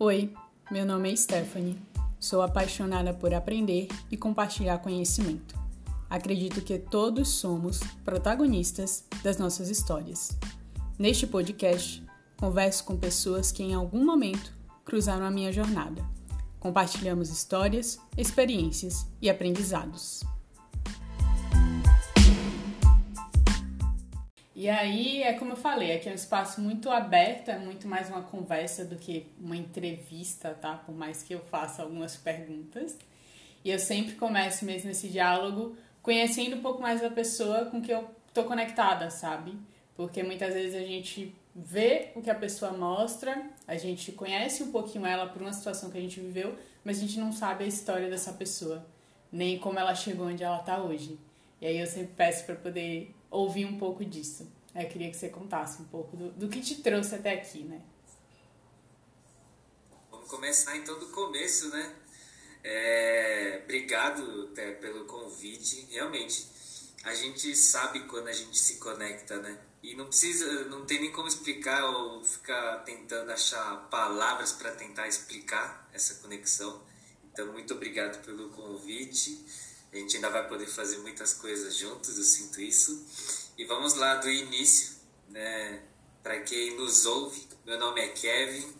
Oi, meu nome é Stephanie. Sou apaixonada por aprender e compartilhar conhecimento. Acredito que todos somos protagonistas das nossas histórias. Neste podcast, converso com pessoas que em algum momento cruzaram a minha jornada. Compartilhamos histórias, experiências e aprendizados. E aí, é como eu falei, aqui é um espaço muito aberto, é muito mais uma conversa do que uma entrevista, tá? Por mais que eu faça algumas perguntas. E eu sempre começo mesmo esse diálogo conhecendo um pouco mais da pessoa com que eu tô conectada, sabe? Porque muitas vezes a gente vê o que a pessoa mostra, a gente conhece um pouquinho ela por uma situação que a gente viveu, mas a gente não sabe a história dessa pessoa, nem como ela chegou onde ela tá hoje. E aí eu sempre peço para poder ouvir um pouco disso. Eu queria que você contasse um pouco do, do que te trouxe até aqui, né? Vamos começar então do começo, né? É, obrigado é, pelo convite. Realmente, a gente sabe quando a gente se conecta, né? E não precisa, não tem nem como explicar ou ficar tentando achar palavras para tentar explicar essa conexão. Então, muito obrigado pelo convite. A gente ainda vai poder fazer muitas coisas juntos, eu sinto isso. E vamos lá do início, né? Para quem nos ouve, meu nome é Kevin,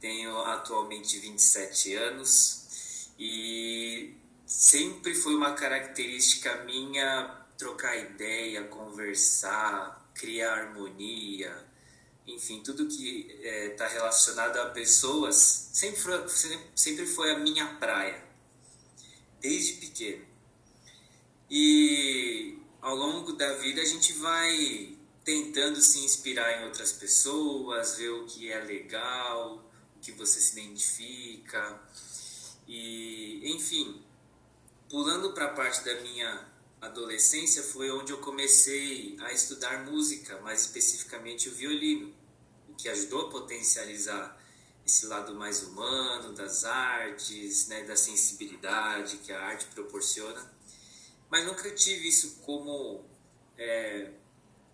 tenho atualmente 27 anos e sempre foi uma característica minha trocar ideia, conversar, criar harmonia, enfim, tudo que está é, tá relacionado a pessoas sempre foi, sempre foi a minha praia desde pequeno. E ao longo da vida a gente vai tentando se inspirar em outras pessoas, ver o que é legal, o que você se identifica. E, enfim, pulando para a parte da minha adolescência foi onde eu comecei a estudar música, mais especificamente o violino, o que ajudou a potencializar esse lado mais humano das artes, né, da sensibilidade que a arte proporciona. Mas nunca tive isso como é,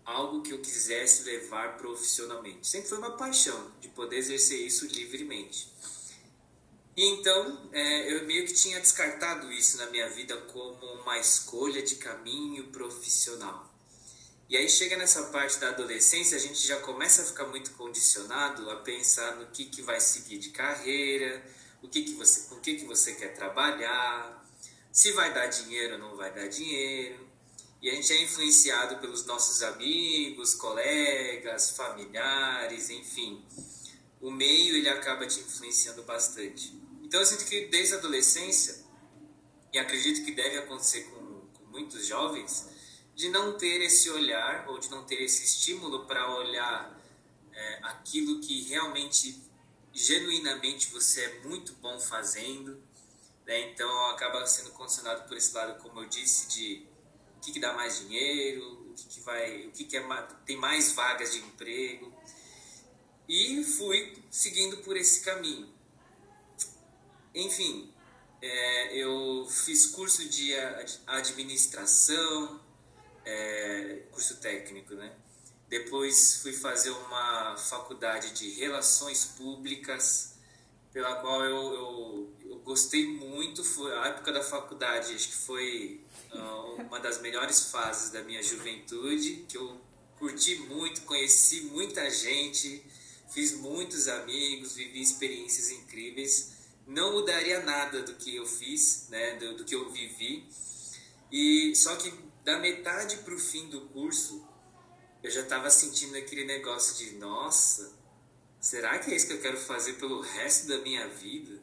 algo que eu quisesse levar profissionalmente. Sempre foi uma paixão de poder exercer isso livremente. E então é, eu meio que tinha descartado isso na minha vida como uma escolha de caminho profissional. E aí chega nessa parte da adolescência, a gente já começa a ficar muito condicionado a pensar no que, que vai seguir de carreira, o que, que você, com o que, que você quer trabalhar, se vai dar dinheiro ou não vai dar dinheiro. E a gente é influenciado pelos nossos amigos, colegas, familiares, enfim. O meio ele acaba te influenciando bastante. Então eu sinto que desde a adolescência, e acredito que deve acontecer com, com muitos jovens, de não ter esse olhar ou de não ter esse estímulo para olhar é, aquilo que realmente, genuinamente você é muito bom fazendo. Né? Então acaba sendo condicionado por esse lado, como eu disse, de o que, que dá mais dinheiro, o que, que vai, o que, que é, tem mais vagas de emprego. E fui seguindo por esse caminho. Enfim, é, eu fiz curso de administração, é, curso técnico, né? Depois fui fazer uma faculdade de Relações Públicas, pela qual eu, eu, eu gostei muito. Foi a época da faculdade, acho que foi uh, uma das melhores fases da minha juventude, que eu curti muito, conheci muita gente, fiz muitos amigos, vivi experiências incríveis. Não mudaria nada do que eu fiz, né, do, do que eu vivi. E só que da metade para o fim do curso, eu já estava sentindo aquele negócio de: nossa, será que é isso que eu quero fazer pelo resto da minha vida?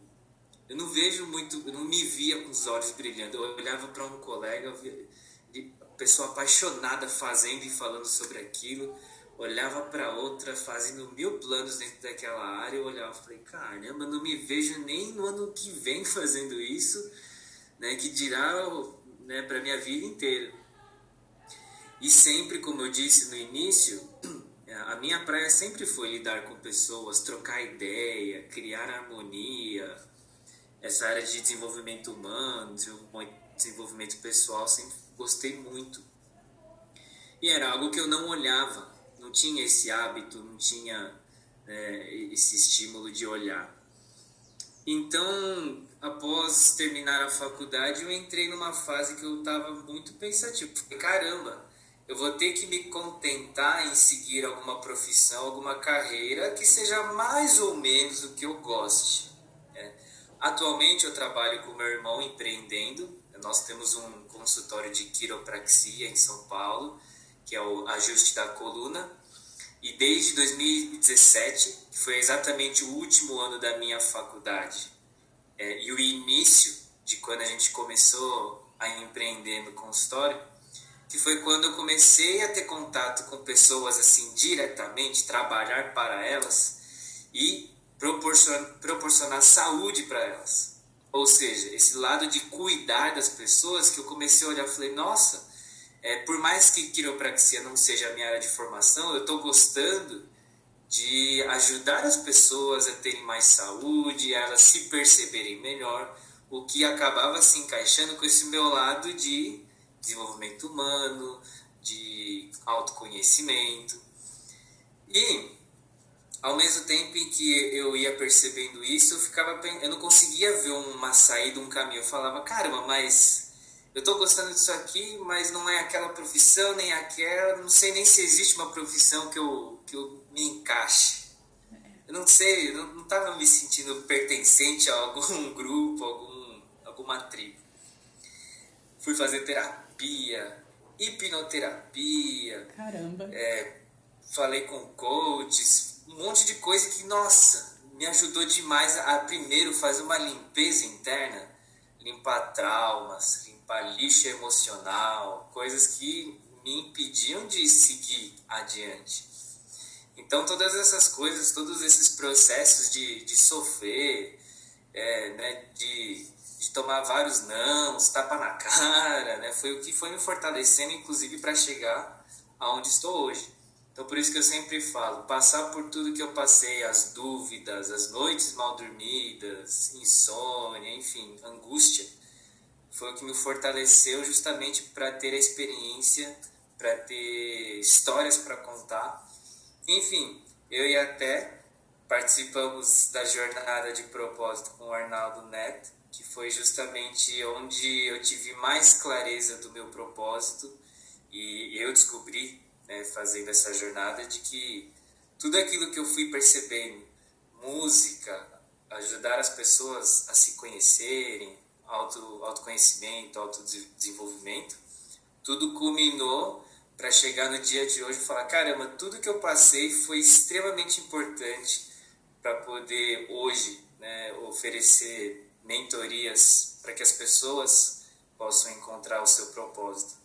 Eu não vejo muito, eu não me via com os olhos brilhando. Eu olhava para um colega, via, pessoa apaixonada fazendo e falando sobre aquilo, olhava para outra fazendo mil planos dentro daquela área. Eu olhava e falei: caramba, não me vejo nem no ano que vem fazendo isso, né? Que dirá né, para minha vida inteira. E sempre, como eu disse no início, a minha praia sempre foi lidar com pessoas, trocar ideia, criar harmonia. Essa área de desenvolvimento humano, desenvolvimento pessoal, sempre gostei muito. E era algo que eu não olhava, não tinha esse hábito, não tinha é, esse estímulo de olhar. Então, após terminar a faculdade, eu entrei numa fase que eu estava muito pensativo. Falei, caramba, eu vou ter que me contentar em seguir alguma profissão, alguma carreira que seja mais ou menos o que eu goste. Né? Atualmente eu trabalho com meu irmão empreendendo. Nós temos um consultório de quiropraxia em São Paulo, que é o ajuste da coluna. E desde 2017, que foi exatamente o último ano da minha faculdade, é, e o início de quando a gente começou a empreender no consultório, que foi quando eu comecei a ter contato com pessoas assim diretamente, trabalhar para elas e proporcionar, proporcionar saúde para elas. Ou seja, esse lado de cuidar das pessoas que eu comecei a olhar falei, nossa, é, por mais que quiropraxia não seja a minha área de formação, eu estou gostando de ajudar as pessoas a terem mais saúde, a elas se perceberem melhor, o que acabava se encaixando com esse meu lado de desenvolvimento humano, de autoconhecimento. E ao mesmo tempo em que eu ia percebendo isso, eu ficava eu não conseguia ver uma saída, um caminho. Eu falava, caramba, mas eu estou gostando disso aqui, mas não é aquela profissão, nem aquela, não sei nem se existe uma profissão que eu, que eu me encaixe. Eu não sei, eu não estava me sentindo pertencente a algum grupo, algum, alguma tribo. Fui fazer terapia terapia, hipnoterapia. Caramba. É, falei com coaches, um monte de coisa que, nossa, me ajudou demais a primeiro fazer uma limpeza interna, limpar traumas, limpar lixo emocional, coisas que me impediam de seguir adiante. Então, todas essas coisas, todos esses processos de, de sofrer, é, né, de de tomar vários nãos, tapa na cara, né? Foi o que foi me fortalecendo, inclusive, para chegar aonde estou hoje. Então, por isso que eu sempre falo, passar por tudo que eu passei, as dúvidas, as noites mal dormidas, insônia, enfim, angústia, foi o que me fortaleceu justamente para ter a experiência, para ter histórias para contar. Enfim, eu e até participamos da jornada de propósito com o Arnaldo Neto, que foi justamente onde eu tive mais clareza do meu propósito e eu descobri, né, fazendo essa jornada, de que tudo aquilo que eu fui percebendo, música, ajudar as pessoas a se conhecerem, auto, autoconhecimento, autodesenvolvimento, tudo culminou para chegar no dia de hoje e falar: caramba, tudo que eu passei foi extremamente importante para poder hoje né, oferecer mentorias para que as pessoas possam encontrar o seu propósito.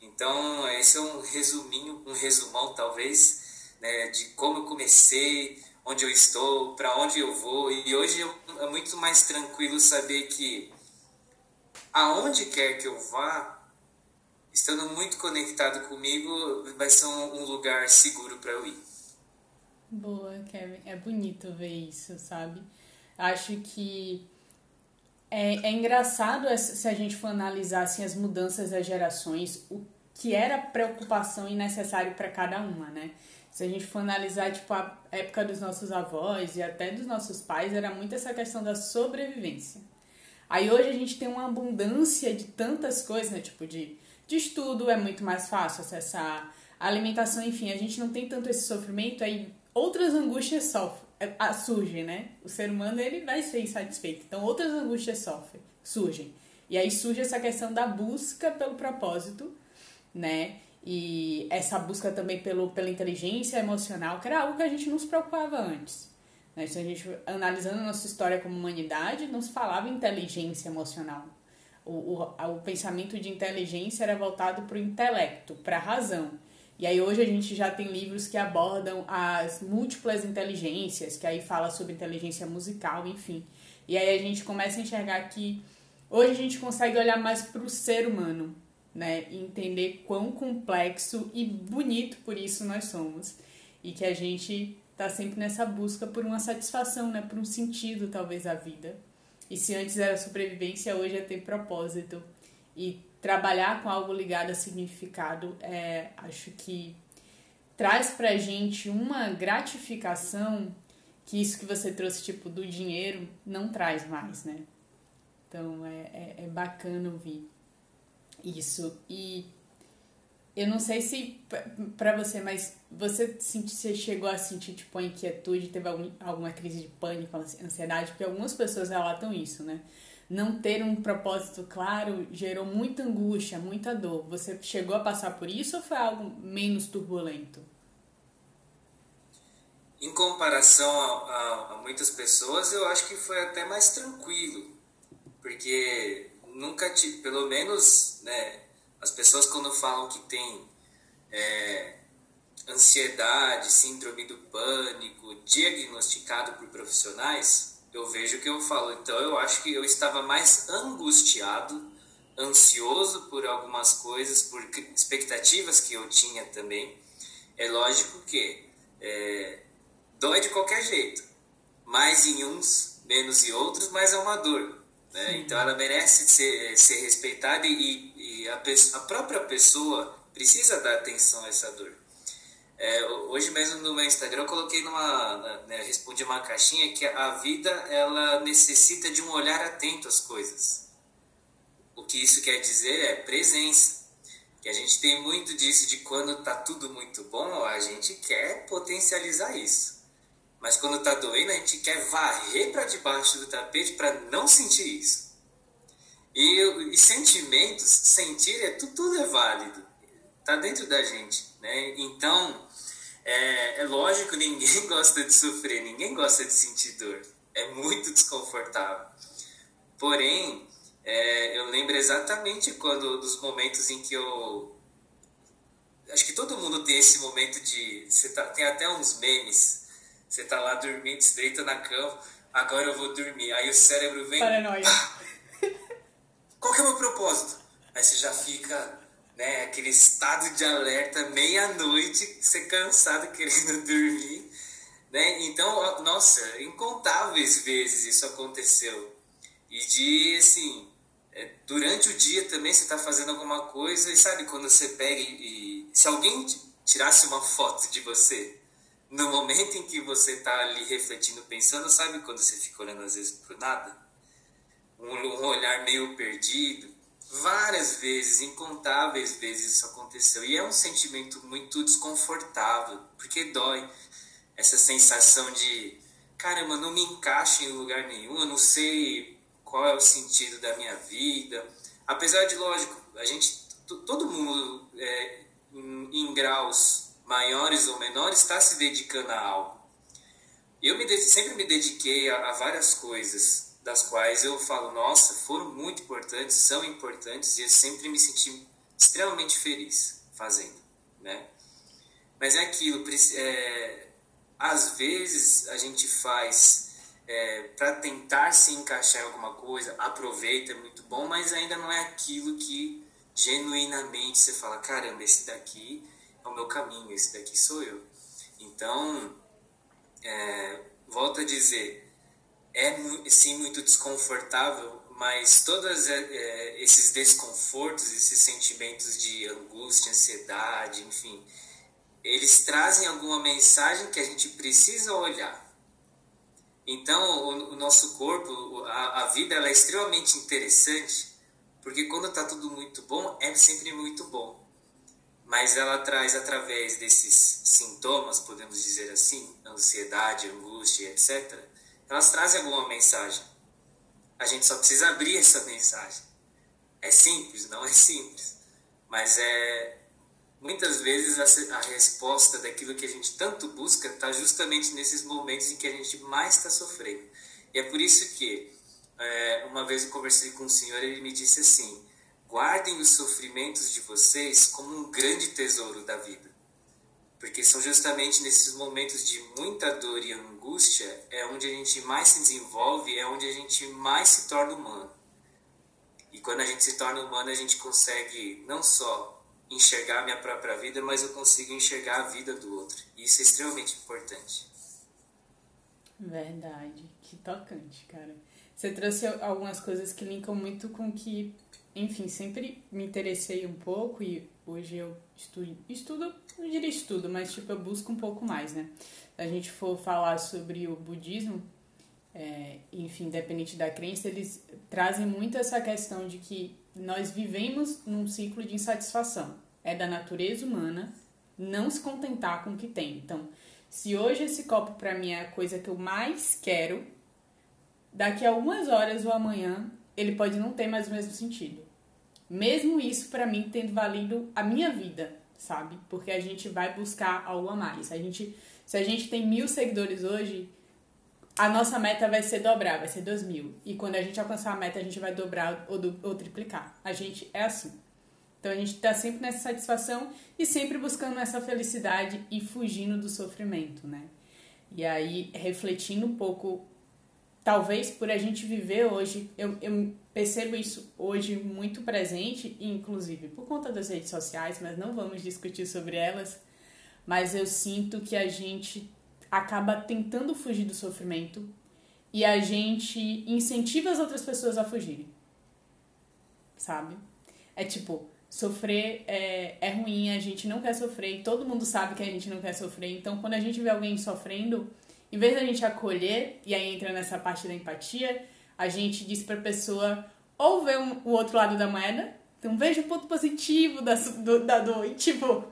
Então, esse é um resuminho, um resumão talvez, né, de como eu comecei, onde eu estou, para onde eu vou. E hoje é muito mais tranquilo saber que aonde quer que eu vá, estando muito conectado comigo, vai ser um lugar seguro para eu ir. Boa, Kevin. É bonito ver isso, sabe? Acho que é, é engraçado se a gente for analisar assim, as mudanças das gerações, o que era preocupação e necessário para cada uma, né? Se a gente for analisar, tipo, a época dos nossos avós e até dos nossos pais, era muito essa questão da sobrevivência. Aí hoje a gente tem uma abundância de tantas coisas, né? Tipo, de, de estudo é muito mais fácil acessar, alimentação, enfim, a gente não tem tanto esse sofrimento, aí outras angústias sofrem. É, surgem, né? O ser humano ele vai ser insatisfeito. Então outras angústias sofrem, surgem. E aí surge essa questão da busca pelo propósito, né? E essa busca também pelo, pela inteligência emocional, que era algo que a gente não se preocupava antes. Né? Se a gente analisando a nossa história como humanidade, não se falava inteligência emocional. O, o, o pensamento de inteligência era voltado para o intelecto, para a razão. E aí hoje a gente já tem livros que abordam as múltiplas inteligências, que aí fala sobre inteligência musical, enfim. E aí a gente começa a enxergar que hoje a gente consegue olhar mais para o ser humano, né? E entender quão complexo e bonito por isso nós somos. E que a gente está sempre nessa busca por uma satisfação, né? Por um sentido, talvez, à vida. E se antes era sobrevivência, hoje é ter propósito. E trabalhar com algo ligado a significado, é, acho que traz pra gente uma gratificação que isso que você trouxe, tipo, do dinheiro, não traz mais, né? Então é, é, é bacana ouvir isso. E eu não sei se para você, mas você, você chegou a sentir tipo a inquietude, teve algum, alguma crise de pânico, ansiedade, porque algumas pessoas relatam isso, né? Não ter um propósito claro gerou muita angústia, muita dor. Você chegou a passar por isso ou foi algo menos turbulento? Em comparação a, a, a muitas pessoas, eu acho que foi até mais tranquilo, porque nunca tive, pelo menos, né, as pessoas quando falam que tem é, ansiedade, síndrome do pânico, diagnosticado por profissionais, eu vejo que eu falo. Então eu acho que eu estava mais angustiado, ansioso por algumas coisas, por expectativas que eu tinha também. É lógico que é, dói de qualquer jeito, mais em uns, menos em outros, mas é uma dor. Né? Então ela merece ser, ser respeitada e, e a, a, própria pessoa precisa dar atenção a essa dor. É, hoje mesmo no meu Instagram eu coloquei numa, né, respondi uma caixinha que a vida ela necessita de um olhar atento às coisas. O que isso quer dizer é presença. Que a gente tem muito disso de quando tá tudo muito bom, a gente quer potencializar isso. Mas quando tá doendo, a gente quer varrer para debaixo do tapete para não sentir isso. E, e, sentimentos, sentir é tudo, tudo é válido. Tá dentro da gente, né? Então, é, é lógico, ninguém gosta de sofrer, ninguém gosta de sentir dor. É muito desconfortável. Porém, é, eu lembro exatamente quando dos momentos em que eu acho que todo mundo tem esse momento de você tá, tem até uns memes você tá lá dormindo, se deita na cama, agora eu vou dormir. Aí o cérebro vem. Paranoia. Qual que é o meu propósito? Aí você já fica, né, aquele estado de alerta, meia-noite, você cansado querendo dormir. Né? Então, nossa, incontáveis vezes isso aconteceu. E de, assim, é, durante o dia também você está fazendo alguma coisa e sabe quando você pega e, e se alguém tirasse uma foto de você no momento em que você está ali refletindo, pensando, sabe quando você fica olhando às vezes para nada? Um, um olhar meio perdido. Várias vezes, incontáveis vezes isso aconteceu. E é um sentimento muito desconfortável, porque dói essa sensação de caramba, não me encaixo em lugar nenhum, eu não sei qual é o sentido da minha vida. Apesar de, lógico, a gente, todo mundo é, em, em graus maiores ou menores, está se dedicando a algo. Eu me, sempre me dediquei a, a várias coisas, das quais eu falo, nossa, foram muito importantes, são importantes, e eu sempre me senti extremamente feliz fazendo, né? Mas é aquilo, é, às vezes a gente faz é, para tentar se encaixar em alguma coisa, aproveita, é muito bom, mas ainda não é aquilo que genuinamente você fala, caramba, esse daqui é o meu caminho, esse daqui sou eu. Então, é, volto a dizer, é sim muito desconfortável, mas todos é, é, esses desconfortos, esses sentimentos de angústia, ansiedade, enfim, eles trazem alguma mensagem que a gente precisa olhar. Então, o, o nosso corpo, a, a vida, ela é extremamente interessante, porque quando está tudo muito bom, é sempre muito bom mas ela traz através desses sintomas, podemos dizer assim, ansiedade, angústia, etc. Elas trazem alguma mensagem. A gente só precisa abrir essa mensagem. É simples, não é simples, mas é muitas vezes a, resposta daquilo que a gente tanto busca está justamente nesses momentos em que a gente mais está sofrendo. E é por isso que é, uma vez eu conversei com um senhor, ele me disse assim: Guardem os sofrimentos de vocês como um grande tesouro da vida. Porque são justamente nesses momentos de muita dor e angústia é onde a gente mais se desenvolve, é onde a gente mais se torna humano. E quando a gente se torna humano, a gente consegue não só enxergar a minha própria vida, mas eu consigo enxergar a vida do outro. E isso é extremamente importante. Verdade. Que tocante, cara. Você trouxe algumas coisas que linkam muito com que enfim, sempre me interessei um pouco e hoje eu estudo, estudo, não diria estudo, mas tipo, eu busco um pouco mais, né? Se a gente for falar sobre o budismo, é, enfim, independente da crença, eles trazem muito essa questão de que nós vivemos num ciclo de insatisfação. É da natureza humana não se contentar com o que tem. Então, se hoje esse copo para mim é a coisa que eu mais quero, daqui a algumas horas ou amanhã ele pode não ter mais o mesmo sentido. Mesmo isso para mim tendo valido a minha vida, sabe? Porque a gente vai buscar algo a mais. A gente, se a gente tem mil seguidores hoje, a nossa meta vai ser dobrar, vai ser dois mil. E quando a gente alcançar a meta, a gente vai dobrar ou, ou triplicar. A gente é assim. Então a gente está sempre nessa satisfação e sempre buscando essa felicidade e fugindo do sofrimento, né? E aí, refletindo um pouco talvez por a gente viver hoje, eu, eu percebo isso hoje muito presente, inclusive por conta das redes sociais, mas não vamos discutir sobre elas. Mas eu sinto que a gente acaba tentando fugir do sofrimento e a gente incentiva as outras pessoas a fugirem. Sabe? É tipo, sofrer é, é ruim, a gente não quer sofrer, todo mundo sabe que a gente não quer sofrer. Então, quando a gente vê alguém sofrendo, em vez da gente acolher, e aí entra nessa parte da empatia, a gente diz pra pessoa ou ver um, o outro lado da moeda, então veja o ponto positivo da, do, da dor, e tipo,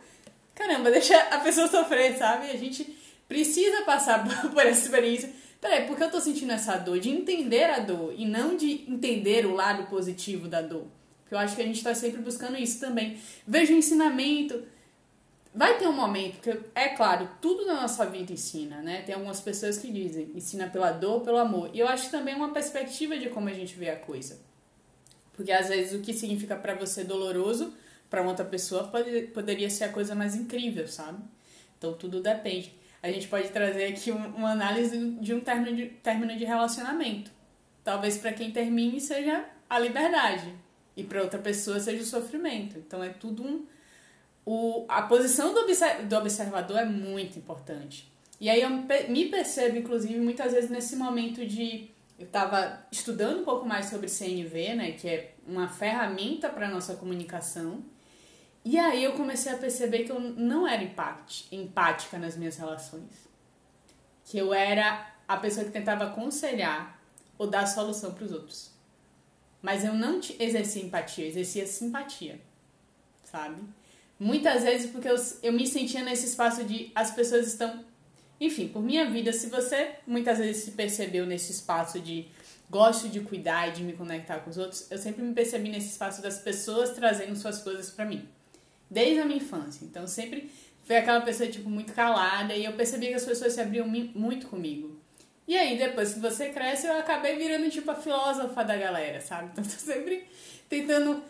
caramba, deixa a pessoa sofrer, sabe? A gente precisa passar por essa experiência. Peraí, por que eu tô sentindo essa dor? De entender a dor e não de entender o lado positivo da dor. Porque eu acho que a gente tá sempre buscando isso também. Veja o ensinamento Vai ter um momento, que é claro, tudo na nossa vida ensina, né? Tem algumas pessoas que dizem, ensina pela dor, pelo amor. E eu acho também uma perspectiva de como a gente vê a coisa. Porque às vezes o que significa para você doloroso, para outra pessoa pode, poderia ser a coisa mais incrível, sabe? Então tudo depende. A gente pode trazer aqui um, uma análise de um término de, término de relacionamento. Talvez para quem termine seja a liberdade e para outra pessoa seja o sofrimento. Então é tudo um o, a posição do, observ, do observador é muito importante. E aí eu me percebo, inclusive, muitas vezes nesse momento de. Eu estava estudando um pouco mais sobre CNV, né, que é uma ferramenta para nossa comunicação. E aí eu comecei a perceber que eu não era empática nas minhas relações. Que eu era a pessoa que tentava aconselhar ou dar solução para os outros. Mas eu não exercia empatia, eu exercia simpatia, sabe? Muitas vezes porque eu, eu me sentia nesse espaço de as pessoas estão. Enfim, por minha vida, se você muitas vezes se percebeu nesse espaço de gosto de cuidar e de me conectar com os outros, eu sempre me percebi nesse espaço das pessoas trazendo suas coisas para mim. Desde a minha infância. Então sempre foi aquela pessoa tipo muito calada e eu percebi que as pessoas se abriam muito comigo. E aí, depois que você cresce, eu acabei virando tipo a filósofa da galera, sabe? Então tô sempre tentando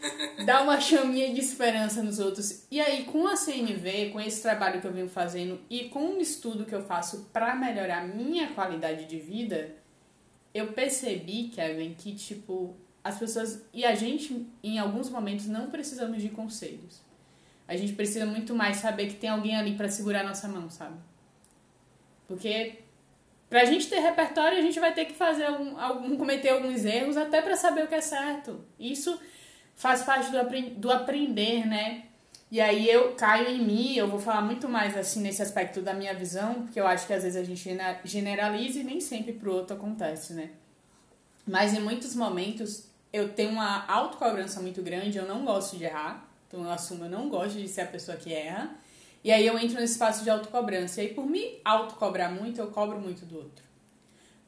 dar uma chaminha de esperança nos outros. E aí, com a CNV, com esse trabalho que eu venho fazendo e com o estudo que eu faço para melhorar minha qualidade de vida, eu percebi, Kevin, que tipo, as pessoas e a gente em alguns momentos não precisamos de conselhos. A gente precisa muito mais saber que tem alguém ali para segurar nossa mão, sabe? Porque pra gente ter repertório, a gente vai ter que fazer algum, algum cometer alguns erros até para saber o que é certo. Isso faz parte do, do aprender, né? E aí eu caio em mim, eu vou falar muito mais assim nesse aspecto da minha visão, porque eu acho que às vezes a gente generaliza e nem sempre pro outro acontece, né? Mas em muitos momentos eu tenho uma autocobrança muito grande, eu não gosto de errar, então eu assumo, eu não gosto de ser a pessoa que erra. E aí eu entro nesse espaço de autocobrança. E aí por me autocobrar muito, eu cobro muito do outro.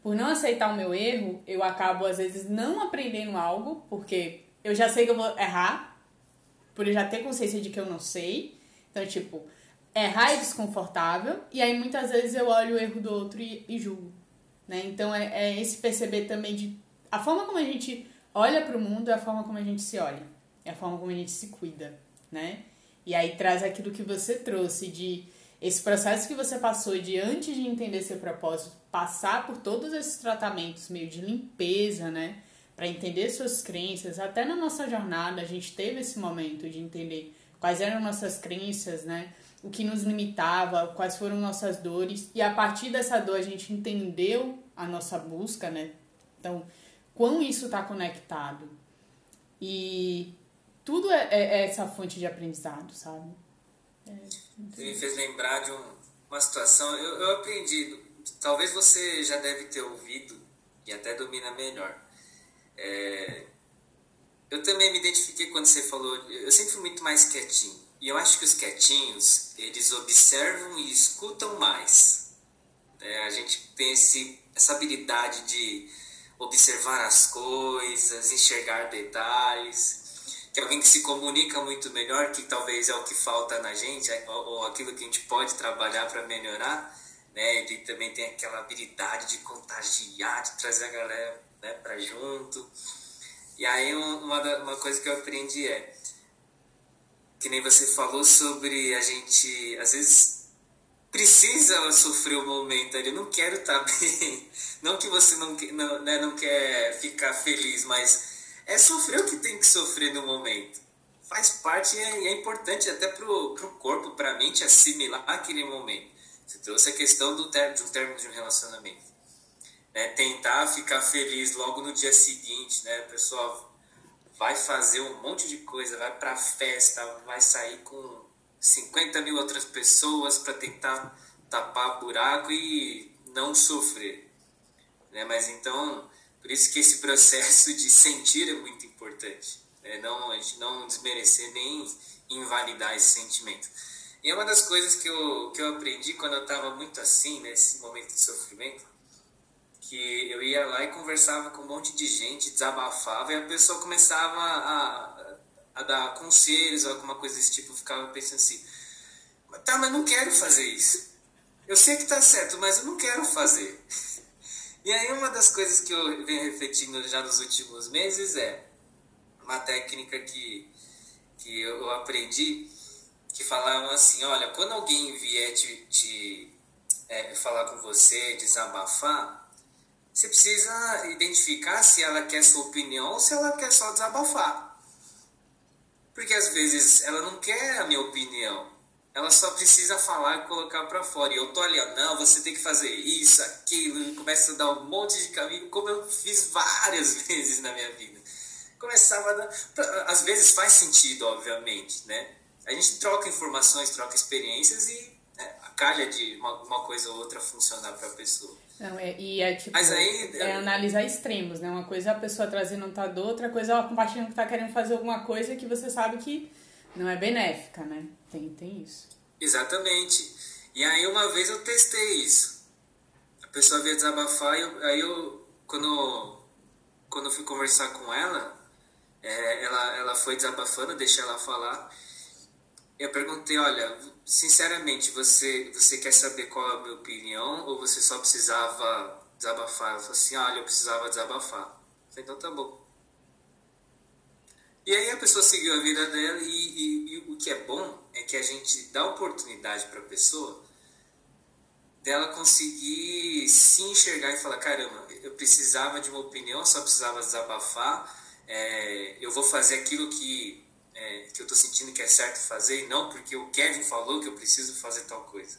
Por não aceitar o meu erro, eu acabo às vezes não aprendendo algo, porque eu já sei que eu vou errar, por eu já ter consciência de que eu não sei. Então, tipo, errar é desconfortável, e aí muitas vezes eu olho o erro do outro e, e julgo. Né? Então, é, é esse perceber também de. A forma como a gente olha para o mundo é a forma como a gente se olha, é a forma como a gente se cuida, né? E aí traz aquilo que você trouxe de esse processo que você passou de antes de entender seu propósito, passar por todos esses tratamentos meio de limpeza, né? para entender suas crenças. Até na nossa jornada a gente teve esse momento de entender quais eram nossas crenças, né? O que nos limitava, quais foram nossas dores e a partir dessa dor a gente entendeu a nossa busca, né? Então, quão isso está conectado. E tudo é, é, é essa fonte de aprendizado, sabe? É, me fez lembrar de um, uma situação. Eu, eu aprendi, talvez você já deve ter ouvido e até domina melhor. É, eu também me identifiquei quando você falou. Eu sempre fui muito mais quietinho. E eu acho que os quietinhos, eles observam e escutam mais. É, a gente tem esse, essa habilidade de observar as coisas, enxergar detalhes. Que alguém que se comunica muito melhor, que talvez é o que falta na gente, é, ou, aquilo que a gente pode trabalhar para melhorar. Né? Ele também tem aquela habilidade de contagiar, de trazer a galera né, para junto. E aí uma, uma coisa que eu aprendi é que nem você falou sobre a gente às vezes precisa sofrer o um momento ali. Eu não quero estar tá bem. Não que você não, não, né, não quer ficar feliz, mas é sofrer o que tem que sofrer no momento. Faz parte e é, é importante até pro, pro corpo, pra mente assimilar aquele momento. Você trouxe a questão do ter, de um término de um relacionamento né, tentar ficar feliz logo no dia seguinte, né? A pessoa vai fazer um monte de coisa, vai para festa, vai sair com 50 mil outras pessoas para tentar tapar buraco e não sofrer, né? Mas então, por isso que esse processo de sentir é muito importante, né? não a gente não desmerecer nem invalidar esse sentimento. E é uma das coisas que eu, que eu aprendi quando eu estava muito assim, nesse momento de sofrimento, que eu ia lá e conversava com um monte de gente, desabafava e a pessoa começava a, a dar conselhos ou alguma coisa desse tipo. Eu ficava pensando assim: tá, mas não quero fazer isso. Eu sei que tá certo, mas eu não quero fazer. E aí, uma das coisas que eu venho refletindo já nos últimos meses é uma técnica que, que eu aprendi que falavam assim: olha, quando alguém vier te, te é, falar com você, desabafar você precisa identificar se ela quer sua opinião ou se ela quer só desabafar. Porque às vezes ela não quer a minha opinião. Ela só precisa falar e colocar para fora. E eu tô ali, ó, não, você tem que fazer isso, aquilo, e começa a dar um monte de caminho, como eu fiz várias vezes na minha vida. Começava a dar. Às vezes faz sentido, obviamente, né? A gente troca informações, troca experiências e é, a calha de uma, uma coisa ou outra funcionar para a pessoa. Não, é, e é tipo. Mas aí, é analisar extremos, né? Uma coisa é a pessoa trazendo um tá outra coisa é ela compartilhando que tá querendo fazer alguma coisa que você sabe que não é benéfica, né? Tem, tem isso. Exatamente. E aí uma vez eu testei isso. A pessoa veio desabafar e eu, aí eu, quando, quando eu fui conversar com ela, é, ela, ela foi desabafando, deixei ela falar. Eu perguntei, olha, sinceramente, você, você quer saber qual é a minha opinião ou você só precisava desabafar? Ela falou assim, olha, eu precisava desabafar. Eu falei, então tá bom. E aí a pessoa seguiu a vida dela e, e, e o que é bom é que a gente dá oportunidade para a pessoa dela conseguir se enxergar e falar, caramba, eu precisava de uma opinião, só precisava desabafar, é, eu vou fazer aquilo que é, que eu estou sentindo que é certo fazer e não porque o Kevin falou que eu preciso fazer tal coisa.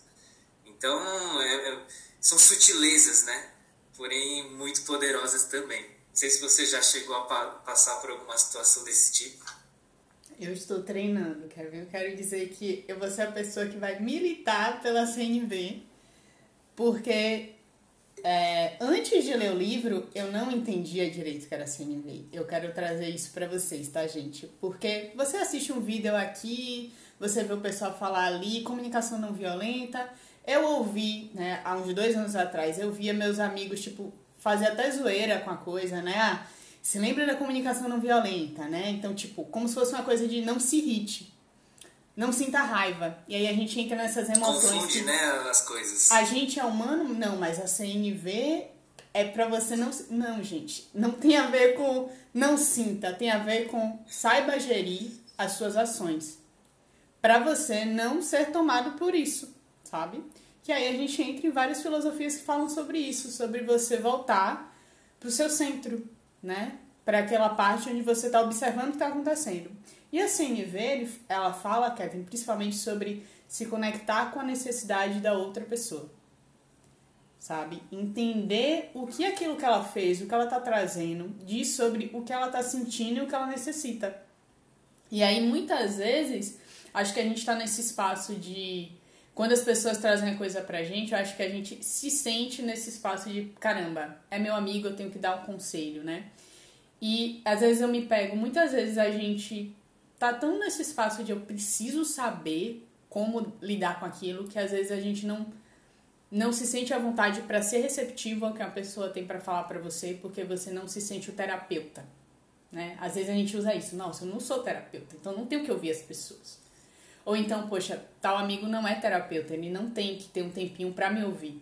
Então, é, é, são sutilezas, né? Porém, muito poderosas também. Sei se você já chegou a pa passar por alguma situação desse tipo. Eu estou treinando, Kevin. Eu quero dizer que eu vou ser a pessoa que vai militar pela CNV, porque é, antes de ler o livro, eu não entendia direito que era CNV. Eu quero trazer isso para vocês, tá, gente? Porque você assiste um vídeo aqui, você vê o pessoal falar ali, comunicação não violenta. Eu ouvi, né, há uns dois anos atrás, eu via meus amigos, tipo, fazer até zoeira com a coisa, né? Ah, se lembra da comunicação não violenta, né? Então, tipo, como se fosse uma coisa de não se irrite não sinta raiva. E aí a gente entra nessas emoções. Confunde, né, as coisas. A gente é humano? Não, mas a CNV é para você não. Não, gente. Não tem a ver com não sinta, tem a ver com saiba gerir as suas ações. Para você não ser tomado por isso, sabe? Que aí a gente entra em várias filosofias que falam sobre isso, sobre você voltar pro seu centro, né? Para aquela parte onde você está observando o que está acontecendo. E a CNV, ela fala, Kevin, principalmente sobre se conectar com a necessidade da outra pessoa. sabe? Entender o que aquilo que ela fez, o que ela tá trazendo, diz sobre o que ela tá sentindo e o que ela necessita. E aí, muitas vezes, acho que a gente tá nesse espaço de. Quando as pessoas trazem a coisa pra gente, eu acho que a gente se sente nesse espaço de caramba, é meu amigo, eu tenho que dar um conselho, né? E às vezes eu me pego, muitas vezes a gente tá tão nesse espaço de eu preciso saber como lidar com aquilo que às vezes a gente não não se sente à vontade para ser receptivo ao que a pessoa tem para falar para você, porque você não se sente o terapeuta, né? Às vezes a gente usa isso, nossa, eu não sou terapeuta, então não tenho que ouvir as pessoas. Ou então, poxa, tal amigo não é terapeuta, ele não tem que ter um tempinho para me ouvir,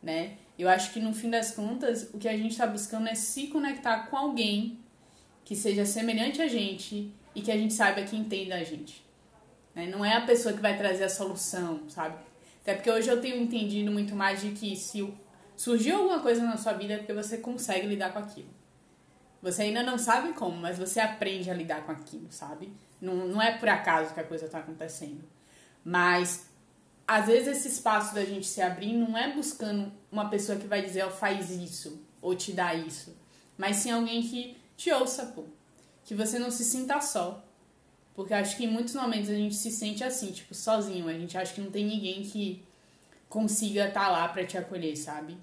né? Eu acho que no fim das contas, o que a gente está buscando é se conectar com alguém que seja semelhante a gente e que a gente saiba que entenda a gente. Né? Não é a pessoa que vai trazer a solução, sabe? Até porque hoje eu tenho entendido muito mais de que se surgiu alguma coisa na sua vida é porque você consegue lidar com aquilo. Você ainda não sabe como, mas você aprende a lidar com aquilo, sabe? Não, não é por acaso que a coisa está acontecendo. Mas às vezes esse espaço da gente se abrir não é buscando uma pessoa que vai dizer, ó, oh, faz isso, ou te dá isso. Mas sim alguém que te ouça, pô. Que você não se sinta só. Porque acho que em muitos momentos a gente se sente assim, tipo, sozinho. A gente acha que não tem ninguém que consiga estar tá lá para te acolher, sabe?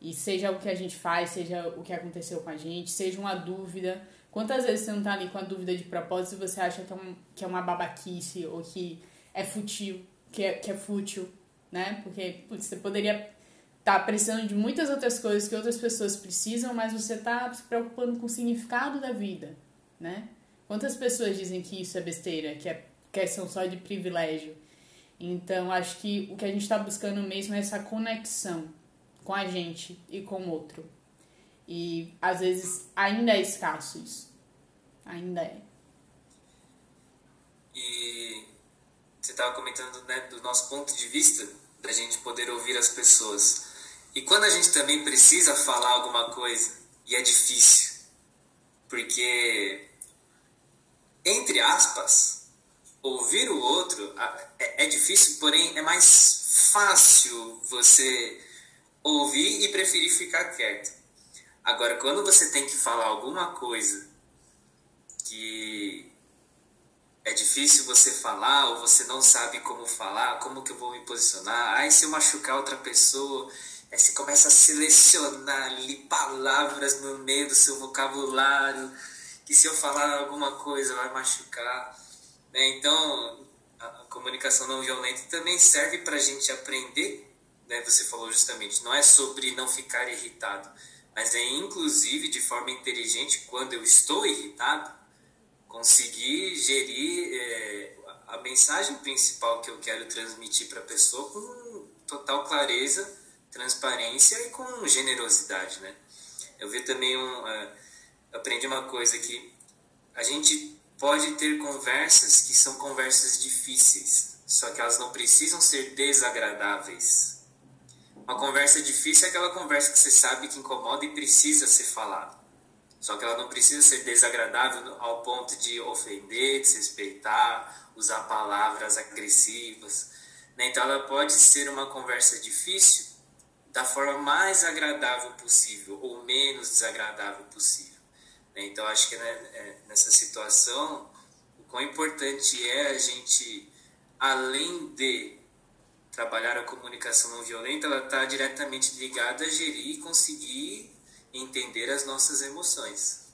E seja o que a gente faz, seja o que aconteceu com a gente, seja uma dúvida. Quantas vezes você não tá ali com a dúvida de propósito e você acha que é, um, que é uma babaquice ou que é fútil, que é, que é fútil, né? Porque putz, você poderia tá precisando de muitas outras coisas que outras pessoas precisam, mas você tá se preocupando com o significado da vida, né? Quantas pessoas dizem que isso é besteira, que é questão só de privilégio? Então, acho que o que a gente está buscando mesmo é essa conexão com a gente e com o outro. E às vezes ainda é escasso isso. Ainda é. E você estava comentando né, do nosso ponto de vista, da gente poder ouvir as pessoas. E quando a gente também precisa falar alguma coisa, e é difícil, porque entre aspas, ouvir o outro é, é difícil, porém é mais fácil você ouvir e preferir ficar quieto. Agora, quando você tem que falar alguma coisa que é difícil você falar ou você não sabe como falar, como que eu vou me posicionar, aí se eu machucar outra pessoa, aí você começa a selecionar ali palavras no meio do seu vocabulário, que se eu falar alguma coisa vai machucar. Né? Então, a comunicação não violenta também serve para a gente aprender. Né? Você falou justamente, não é sobre não ficar irritado, mas é inclusive de forma inteligente, quando eu estou irritado, conseguir gerir é, a mensagem principal que eu quero transmitir para a pessoa com total clareza, transparência e com generosidade. Né? Eu vi também um. Uh, aprendi uma coisa que a gente pode ter conversas que são conversas difíceis, só que elas não precisam ser desagradáveis. Uma conversa difícil é aquela conversa que você sabe que incomoda e precisa ser falada. Só que ela não precisa ser desagradável ao ponto de ofender, desrespeitar, usar palavras agressivas. Né? Então ela pode ser uma conversa difícil da forma mais agradável possível ou menos desagradável possível. Então, acho que né, é, nessa situação, o quão importante é a gente, além de trabalhar a comunicação não violenta, ela está diretamente ligada a gerir e conseguir entender as nossas emoções.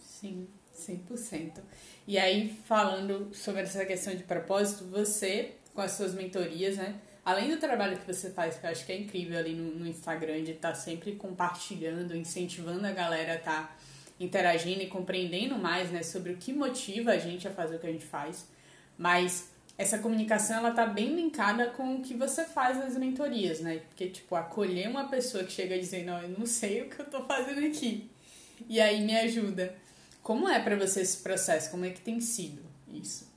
Sim, 100%. E aí, falando sobre essa questão de propósito, você, com as suas mentorias, né? Além do trabalho que você faz, que eu acho que é incrível ali no, no Instagram, de estar tá sempre compartilhando, incentivando a galera a estar tá interagindo e compreendendo mais, né, sobre o que motiva a gente a fazer o que a gente faz. Mas essa comunicação ela tá bem linkada com o que você faz nas mentorias, né? Porque tipo, acolher uma pessoa que chega dizendo, não, eu não sei o que eu tô fazendo aqui. E aí me ajuda. Como é para você esse processo? Como é que tem sido isso?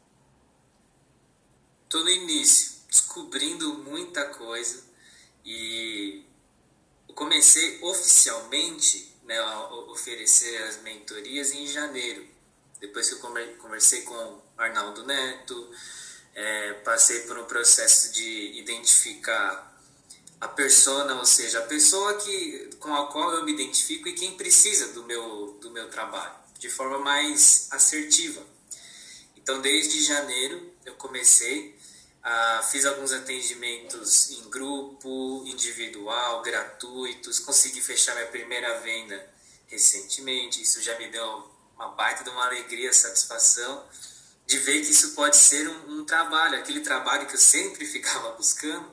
Tô no início, descobrindo muita coisa e comecei oficialmente né, oferecer as mentorias em janeiro. Depois que eu conversei com Arnaldo Neto, é, passei por um processo de identificar a persona, ou seja, a pessoa que, com a qual eu me identifico e quem precisa do meu, do meu trabalho, de forma mais assertiva. Então, desde janeiro, eu comecei, a, fiz alguns atendimentos em grupo, individual, gratuitos, consegui fechar minha primeira venda recentemente, isso já me deu uma baita de uma alegria, satisfação de ver que isso pode ser um, um trabalho, aquele trabalho que eu sempre ficava buscando,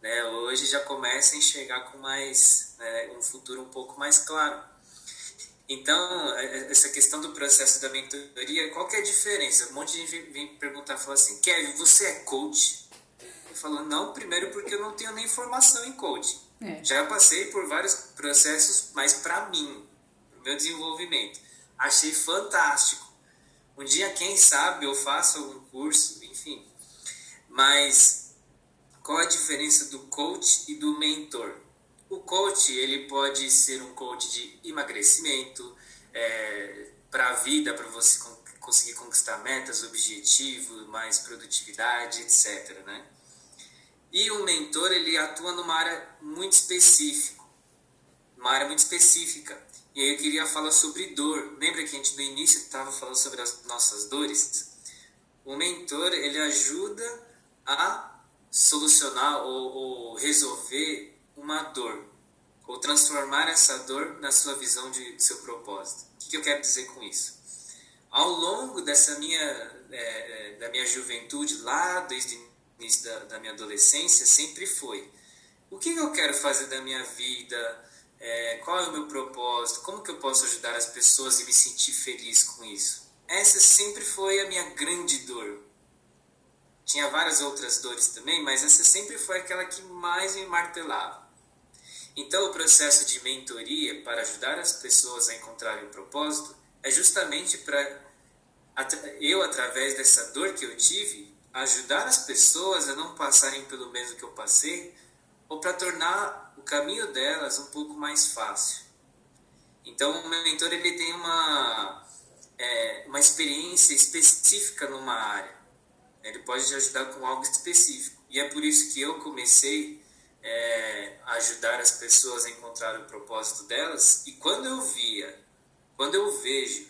né, hoje já começa a enxergar com mais né, um futuro um pouco mais claro. Então, é, é, essa questão do processo da mentoria, qual que é a diferença? Um monte de gente vem perguntar, fala assim, Kevin, você é coach? Eu falo, não, primeiro porque eu não tenho nem formação em coaching. É. Já passei por vários processos, mas para mim, para meu desenvolvimento, achei fantástico. Um dia, quem sabe, eu faço algum curso, enfim. Mas qual a diferença do coach e do mentor? O coach ele pode ser um coach de emagrecimento, é, para a vida, para você conseguir conquistar metas, objetivos, mais produtividade, etc. Né? E o mentor ele atua numa área muito específica, uma área muito específica. E aí eu queria falar sobre dor. Lembra que a gente no início estava falando sobre as nossas dores? O mentor ele ajuda a solucionar ou, ou resolver uma dor, ou transformar essa dor na sua visão de, de seu propósito. O que eu quero dizer com isso? Ao longo dessa minha, é, é, da minha juventude, lá desde o início da, da minha adolescência, sempre foi: o que eu quero fazer da minha vida? É, qual é o meu propósito? Como que eu posso ajudar as pessoas e me sentir feliz com isso? Essa sempre foi a minha grande dor tinha várias outras dores também, mas essa sempre foi aquela que mais me martelava. Então, o processo de mentoria para ajudar as pessoas a encontrarem o propósito é justamente para eu, através dessa dor que eu tive, ajudar as pessoas a não passarem pelo mesmo que eu passei, ou para tornar caminho delas um pouco mais fácil. Então, o meu mentor ele tem uma, é, uma experiência específica numa área. Ele pode te ajudar com algo específico. E é por isso que eu comecei é, a ajudar as pessoas a encontrar o propósito delas. E quando eu via, quando eu vejo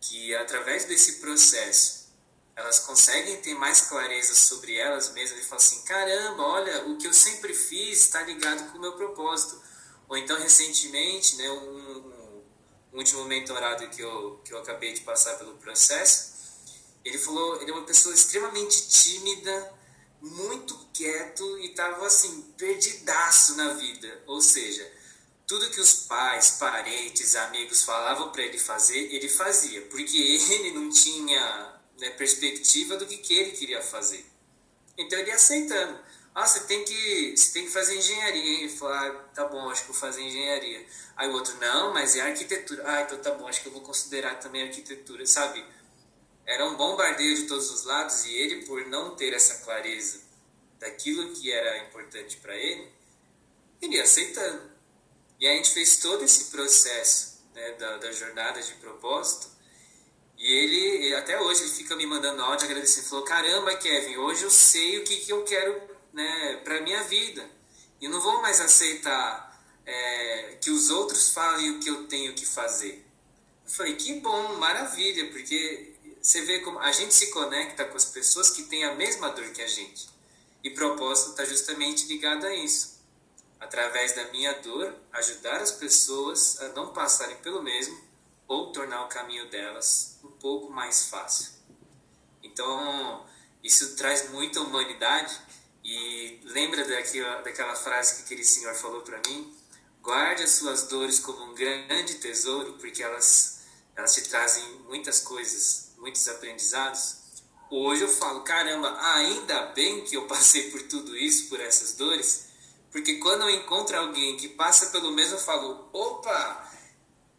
que através desse processo elas conseguem ter mais clareza sobre elas mesmas e falam assim: caramba, olha, o que eu sempre fiz está ligado com o meu propósito. Ou então, recentemente, né, um, um último mentorado que eu, que eu acabei de passar pelo processo, ele falou, ele é uma pessoa extremamente tímida, muito quieto e estava assim, perdidaço na vida. Ou seja, tudo que os pais, parentes, amigos falavam para ele fazer, ele fazia, porque ele não tinha né, perspectiva do que, que ele queria fazer. Então ele ia aceitando. Ah, você tem que, você tem que fazer engenharia. Ele falou, ah, tá bom, acho que vou fazer engenharia. Aí o outro, não, mas é arquitetura. Ah, então tá bom, acho que eu vou considerar também arquitetura, sabe? Era um bombardeio de todos os lados e ele, por não ter essa clareza daquilo que era importante para ele, ele ia aceitando. E a gente fez todo esse processo né, da, da jornada de propósito e ele, até hoje, ele fica me mandando áudio agradecendo. Falou: Caramba, Kevin, hoje eu sei o que, que eu quero né, para minha vida. E não vou mais aceitar é, que os outros falem o que eu tenho que fazer. Eu falei: Que bom, maravilha, porque você vê como a gente se conecta com as pessoas que têm a mesma dor que a gente. E propósito está justamente ligado a isso. Através da minha dor, ajudar as pessoas a não passarem pelo mesmo ou tornar o caminho delas um pouco mais fácil. Então, isso traz muita humanidade e lembra daquela, daquela frase que aquele senhor falou para mim? Guarde as suas dores como um grande tesouro, porque elas, elas te trazem muitas coisas muitos aprendizados, hoje eu falo, caramba, ainda bem que eu passei por tudo isso, por essas dores, porque quando eu encontro alguém que passa pelo mesmo, eu falo, opa,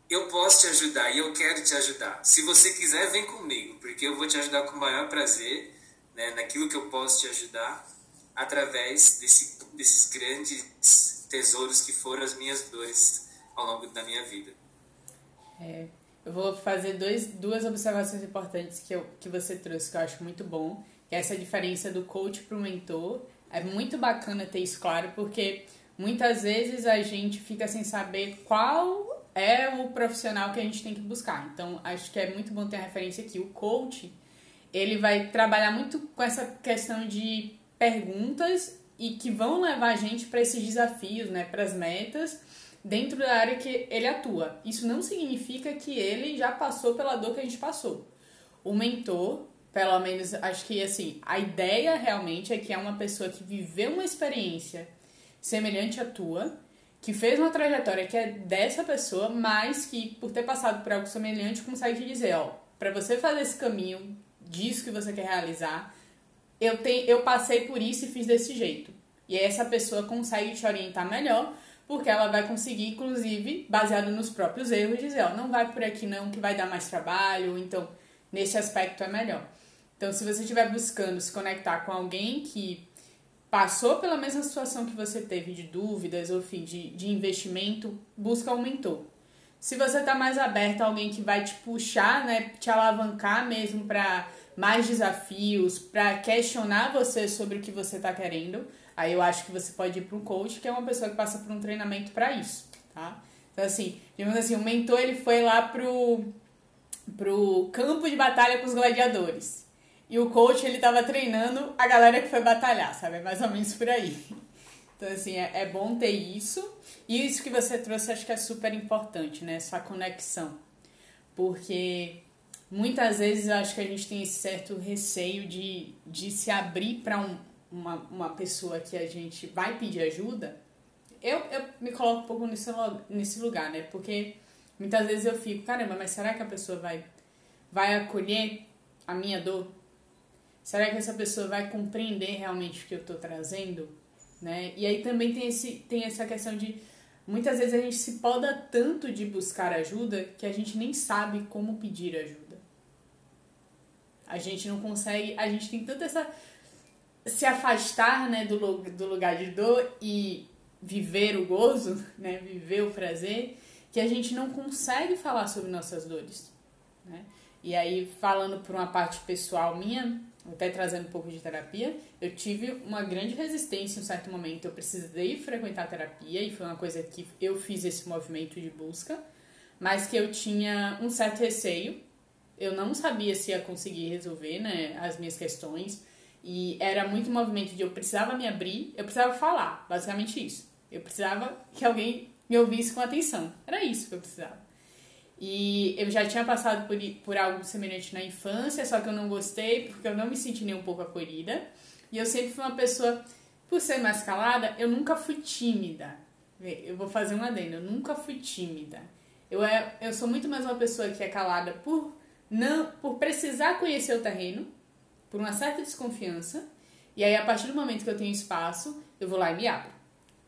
eu posso te ajudar e eu quero te ajudar. Se você quiser, vem comigo, porque eu vou te ajudar com o maior prazer, né, naquilo que eu posso te ajudar, através desse, desses grandes tesouros que foram as minhas dores ao longo da minha vida. É, eu vou fazer dois, duas observações importantes que, eu, que você trouxe, que eu acho muito bom, que é essa diferença do coach para o mentor. É muito bacana ter isso claro, porque muitas vezes a gente fica sem saber qual é o profissional que a gente tem que buscar. Então, acho que é muito bom ter a referência aqui. O coach, ele vai trabalhar muito com essa questão de perguntas e que vão levar a gente para esses desafios, né, para as metas dentro da área que ele atua. Isso não significa que ele já passou pela dor que a gente passou. O mentor, pelo menos, acho que assim, a ideia realmente é que é uma pessoa que viveu uma experiência semelhante à tua, que fez uma trajetória que é dessa pessoa, mas que por ter passado por algo semelhante consegue te dizer, ó, para você fazer esse caminho disso que você quer realizar, eu tenho, eu passei por isso e fiz desse jeito. E essa pessoa consegue te orientar melhor, porque ela vai conseguir, inclusive, baseado nos próprios erros, dizer, ó, não vai por aqui não, que vai dar mais trabalho, então nesse aspecto é melhor. Então, se você estiver buscando se conectar com alguém que passou pela mesma situação que você teve de dúvidas ou enfim, de, de investimento, busca um mentor. Se você está mais aberto a alguém que vai te puxar, né, te alavancar mesmo para mais desafios, para questionar você sobre o que você está querendo, aí eu acho que você pode ir para um coach, que é uma pessoa que passa por um treinamento para isso, tá? Então assim, digamos assim, o mentor ele foi lá pro pro campo de batalha com os gladiadores. E o coach, ele tava treinando a galera que foi batalhar, sabe? É mais ou menos por aí. Então, assim, é, é bom ter isso. E isso que você trouxe, acho que é super importante, né? Essa conexão. Porque muitas vezes eu acho que a gente tem esse certo receio de, de se abrir para um, uma, uma pessoa que a gente vai pedir ajuda. Eu, eu me coloco um pouco nesse, nesse lugar, né? Porque muitas vezes eu fico, caramba, mas será que a pessoa vai, vai acolher a minha dor? Será que essa pessoa vai compreender realmente o que eu estou trazendo? Né? E aí também tem, esse, tem essa questão de muitas vezes a gente se poda tanto de buscar ajuda que a gente nem sabe como pedir ajuda. A gente não consegue, a gente tem tanto essa se afastar, né, do, do lugar de dor e viver o gozo, né, viver o prazer, que a gente não consegue falar sobre nossas dores, né? E aí falando por uma parte pessoal minha, até trazendo um pouco de terapia, eu tive uma grande resistência em um certo momento. Eu precisei frequentar terapia e foi uma coisa que eu fiz esse movimento de busca, mas que eu tinha um certo receio. Eu não sabia se ia conseguir resolver né, as minhas questões e era muito movimento de eu precisava me abrir, eu precisava falar, basicamente isso. Eu precisava que alguém me ouvisse com atenção. Era isso que eu precisava. E eu já tinha passado por, por algo semelhante na infância, só que eu não gostei porque eu não me senti nem um pouco acolhida. E eu sempre fui uma pessoa, por ser mais calada, eu nunca fui tímida. Eu vou fazer um adendo, eu nunca fui tímida. Eu, é, eu sou muito mais uma pessoa que é calada por não por precisar conhecer o terreno, por uma certa desconfiança. E aí, a partir do momento que eu tenho espaço, eu vou lá e me abro.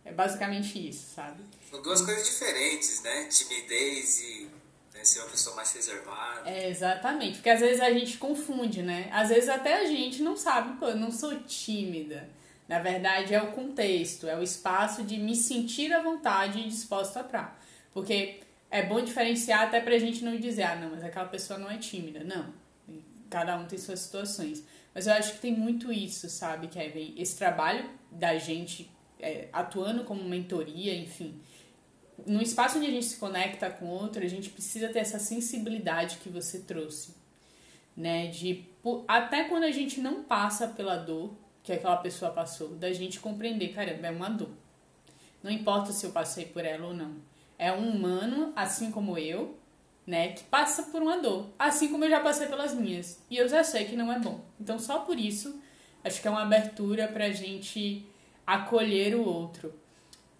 É basicamente isso, sabe? São duas coisas diferentes, né? Timidez e? Ser uma pessoa mais reservada. É, exatamente, porque às vezes a gente confunde, né? Às vezes até a gente não sabe, pô, eu não sou tímida. Na verdade, é o contexto, é o espaço de me sentir à vontade e disposta a Porque é bom diferenciar até pra gente não dizer, ah, não, mas aquela pessoa não é tímida. Não, cada um tem suas situações. Mas eu acho que tem muito isso, sabe, Kevin? Esse trabalho da gente é, atuando como mentoria, enfim, no espaço onde a gente se conecta com outro, a gente precisa ter essa sensibilidade que você trouxe, né? De até quando a gente não passa pela dor que aquela pessoa passou, da gente compreender, caramba, é uma dor. Não importa se eu passei por ela ou não. É um humano, assim como eu, né, que passa por uma dor, assim como eu já passei pelas minhas. E eu já sei que não é bom. Então, só por isso, acho que é uma abertura pra gente acolher o outro.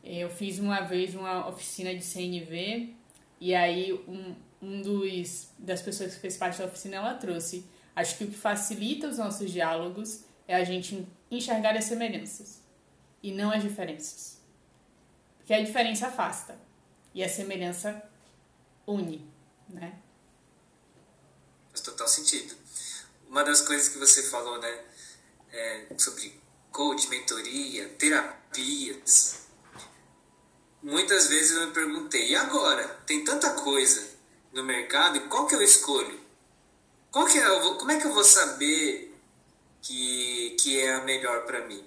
Eu fiz uma vez uma oficina de CNV e aí um, um dos das pessoas que fez parte da oficina ela trouxe. Acho que o que facilita os nossos diálogos é a gente enxergar as semelhanças e não as diferenças. Porque a diferença afasta e a semelhança une, né? Faz total sentido. Uma das coisas que você falou, né, é sobre coach, mentoria, terapias, muitas vezes eu me perguntei, e agora? Tem tanta coisa no mercado, qual que eu escolho? Qual que é, como é que eu vou saber que, que é a melhor para mim?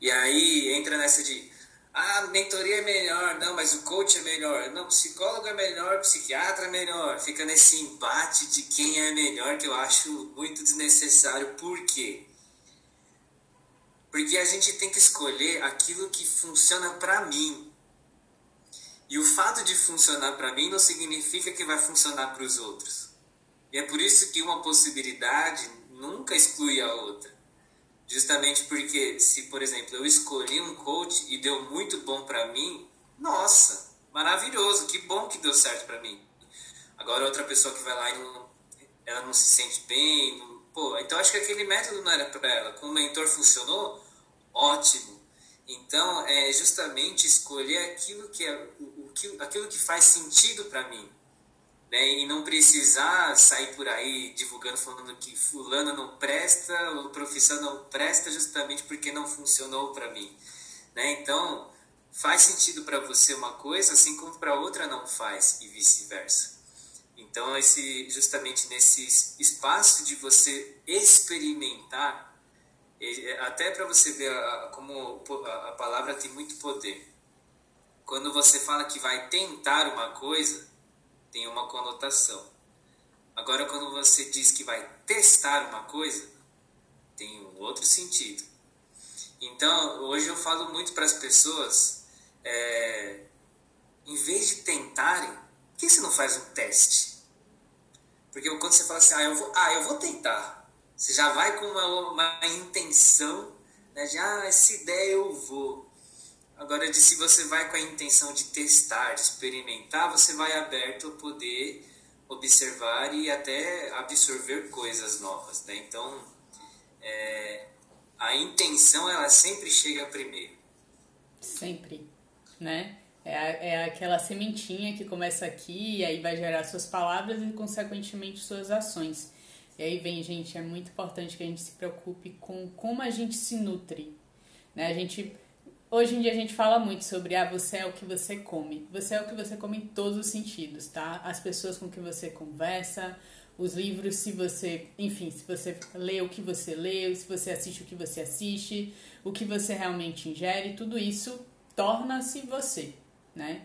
E aí entra nessa de, ah, mentoria é melhor, não, mas o coach é melhor, não, psicólogo é melhor, psiquiatra é melhor. Fica nesse embate de quem é melhor que eu acho muito desnecessário. Por quê? Porque a gente tem que escolher aquilo que funciona para mim. E o fato de funcionar para mim não significa que vai funcionar para os outros. E é por isso que uma possibilidade nunca exclui a outra. Justamente porque, se por exemplo eu escolhi um coach e deu muito bom para mim, nossa, maravilhoso, que bom que deu certo para mim. Agora outra pessoa que vai lá e não, ela não se sente bem, não, pô, então acho que aquele método não era para ela. Com o mentor funcionou, ótimo. Então é justamente escolher aquilo que é o, que, aquilo que faz sentido para mim né? E não precisar sair por aí divulgando, falando que fulano não presta, o profissão não presta justamente porque não funcionou para mim, né? Então, faz sentido para você uma coisa, assim como para outra não faz e vice-versa. Então, esse justamente nesse espaço de você experimentar, até para você ver como a palavra tem muito poder. Quando você fala que vai tentar uma coisa, tem uma conotação. Agora, quando você diz que vai testar uma coisa, tem um outro sentido. Então, hoje eu falo muito para as pessoas, é, em vez de tentarem, por que você não faz um teste? Porque quando você fala assim, ah, eu vou, ah, eu vou tentar, você já vai com uma, uma intenção né, de, ah, essa ideia eu vou. Agora, de se você vai com a intenção de testar, de experimentar, você vai aberto a poder observar e até absorver coisas novas, né? Então, é, a intenção, ela sempre chega primeiro. Sempre, né? É, é aquela sementinha que começa aqui e aí vai gerar suas palavras e, consequentemente, suas ações. E aí vem, gente, é muito importante que a gente se preocupe com como a gente se nutre, né? A gente Hoje em dia a gente fala muito sobre ah, você é o que você come. Você é o que você come em todos os sentidos, tá? As pessoas com que você conversa, os livros, se você, enfim, se você lê o que você lê, se você assiste o que você assiste, o que você realmente ingere, tudo isso torna-se você, né?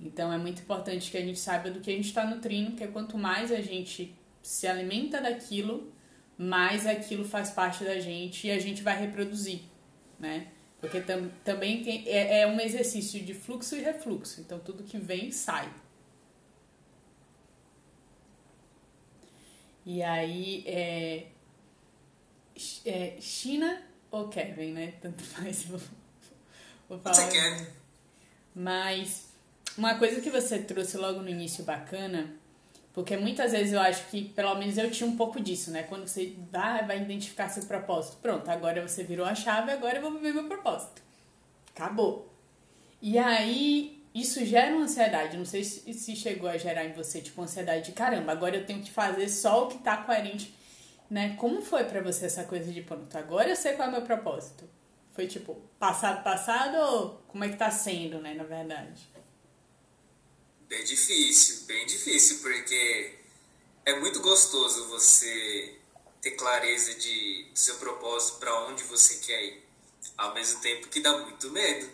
Então é muito importante que a gente saiba do que a gente está nutrindo, porque quanto mais a gente se alimenta daquilo, mais aquilo faz parte da gente e a gente vai reproduzir, né? Porque tam, também tem, é, é um exercício de fluxo e refluxo. Então tudo que vem sai. E aí é, é China ou Kevin, né? Tanto faz. Vou, vou falar. Você quer. Mas uma coisa que você trouxe logo no início bacana porque muitas vezes eu acho que, pelo menos eu tinha um pouco disso, né? Quando você vai, vai identificar seu propósito. Pronto, agora você virou a chave, agora eu vou viver meu propósito. Acabou. E aí, isso gera uma ansiedade. Não sei se chegou a gerar em você, tipo, ansiedade de caramba, agora eu tenho que fazer só o que tá coerente, né? Como foi para você essa coisa de, pronto, agora eu sei qual é o meu propósito? Foi tipo, passado, passado ou como é que tá sendo, né, na verdade? Bem difícil, bem difícil, porque é muito gostoso você ter clareza de do seu propósito para onde você quer ir, ao mesmo tempo que dá muito medo.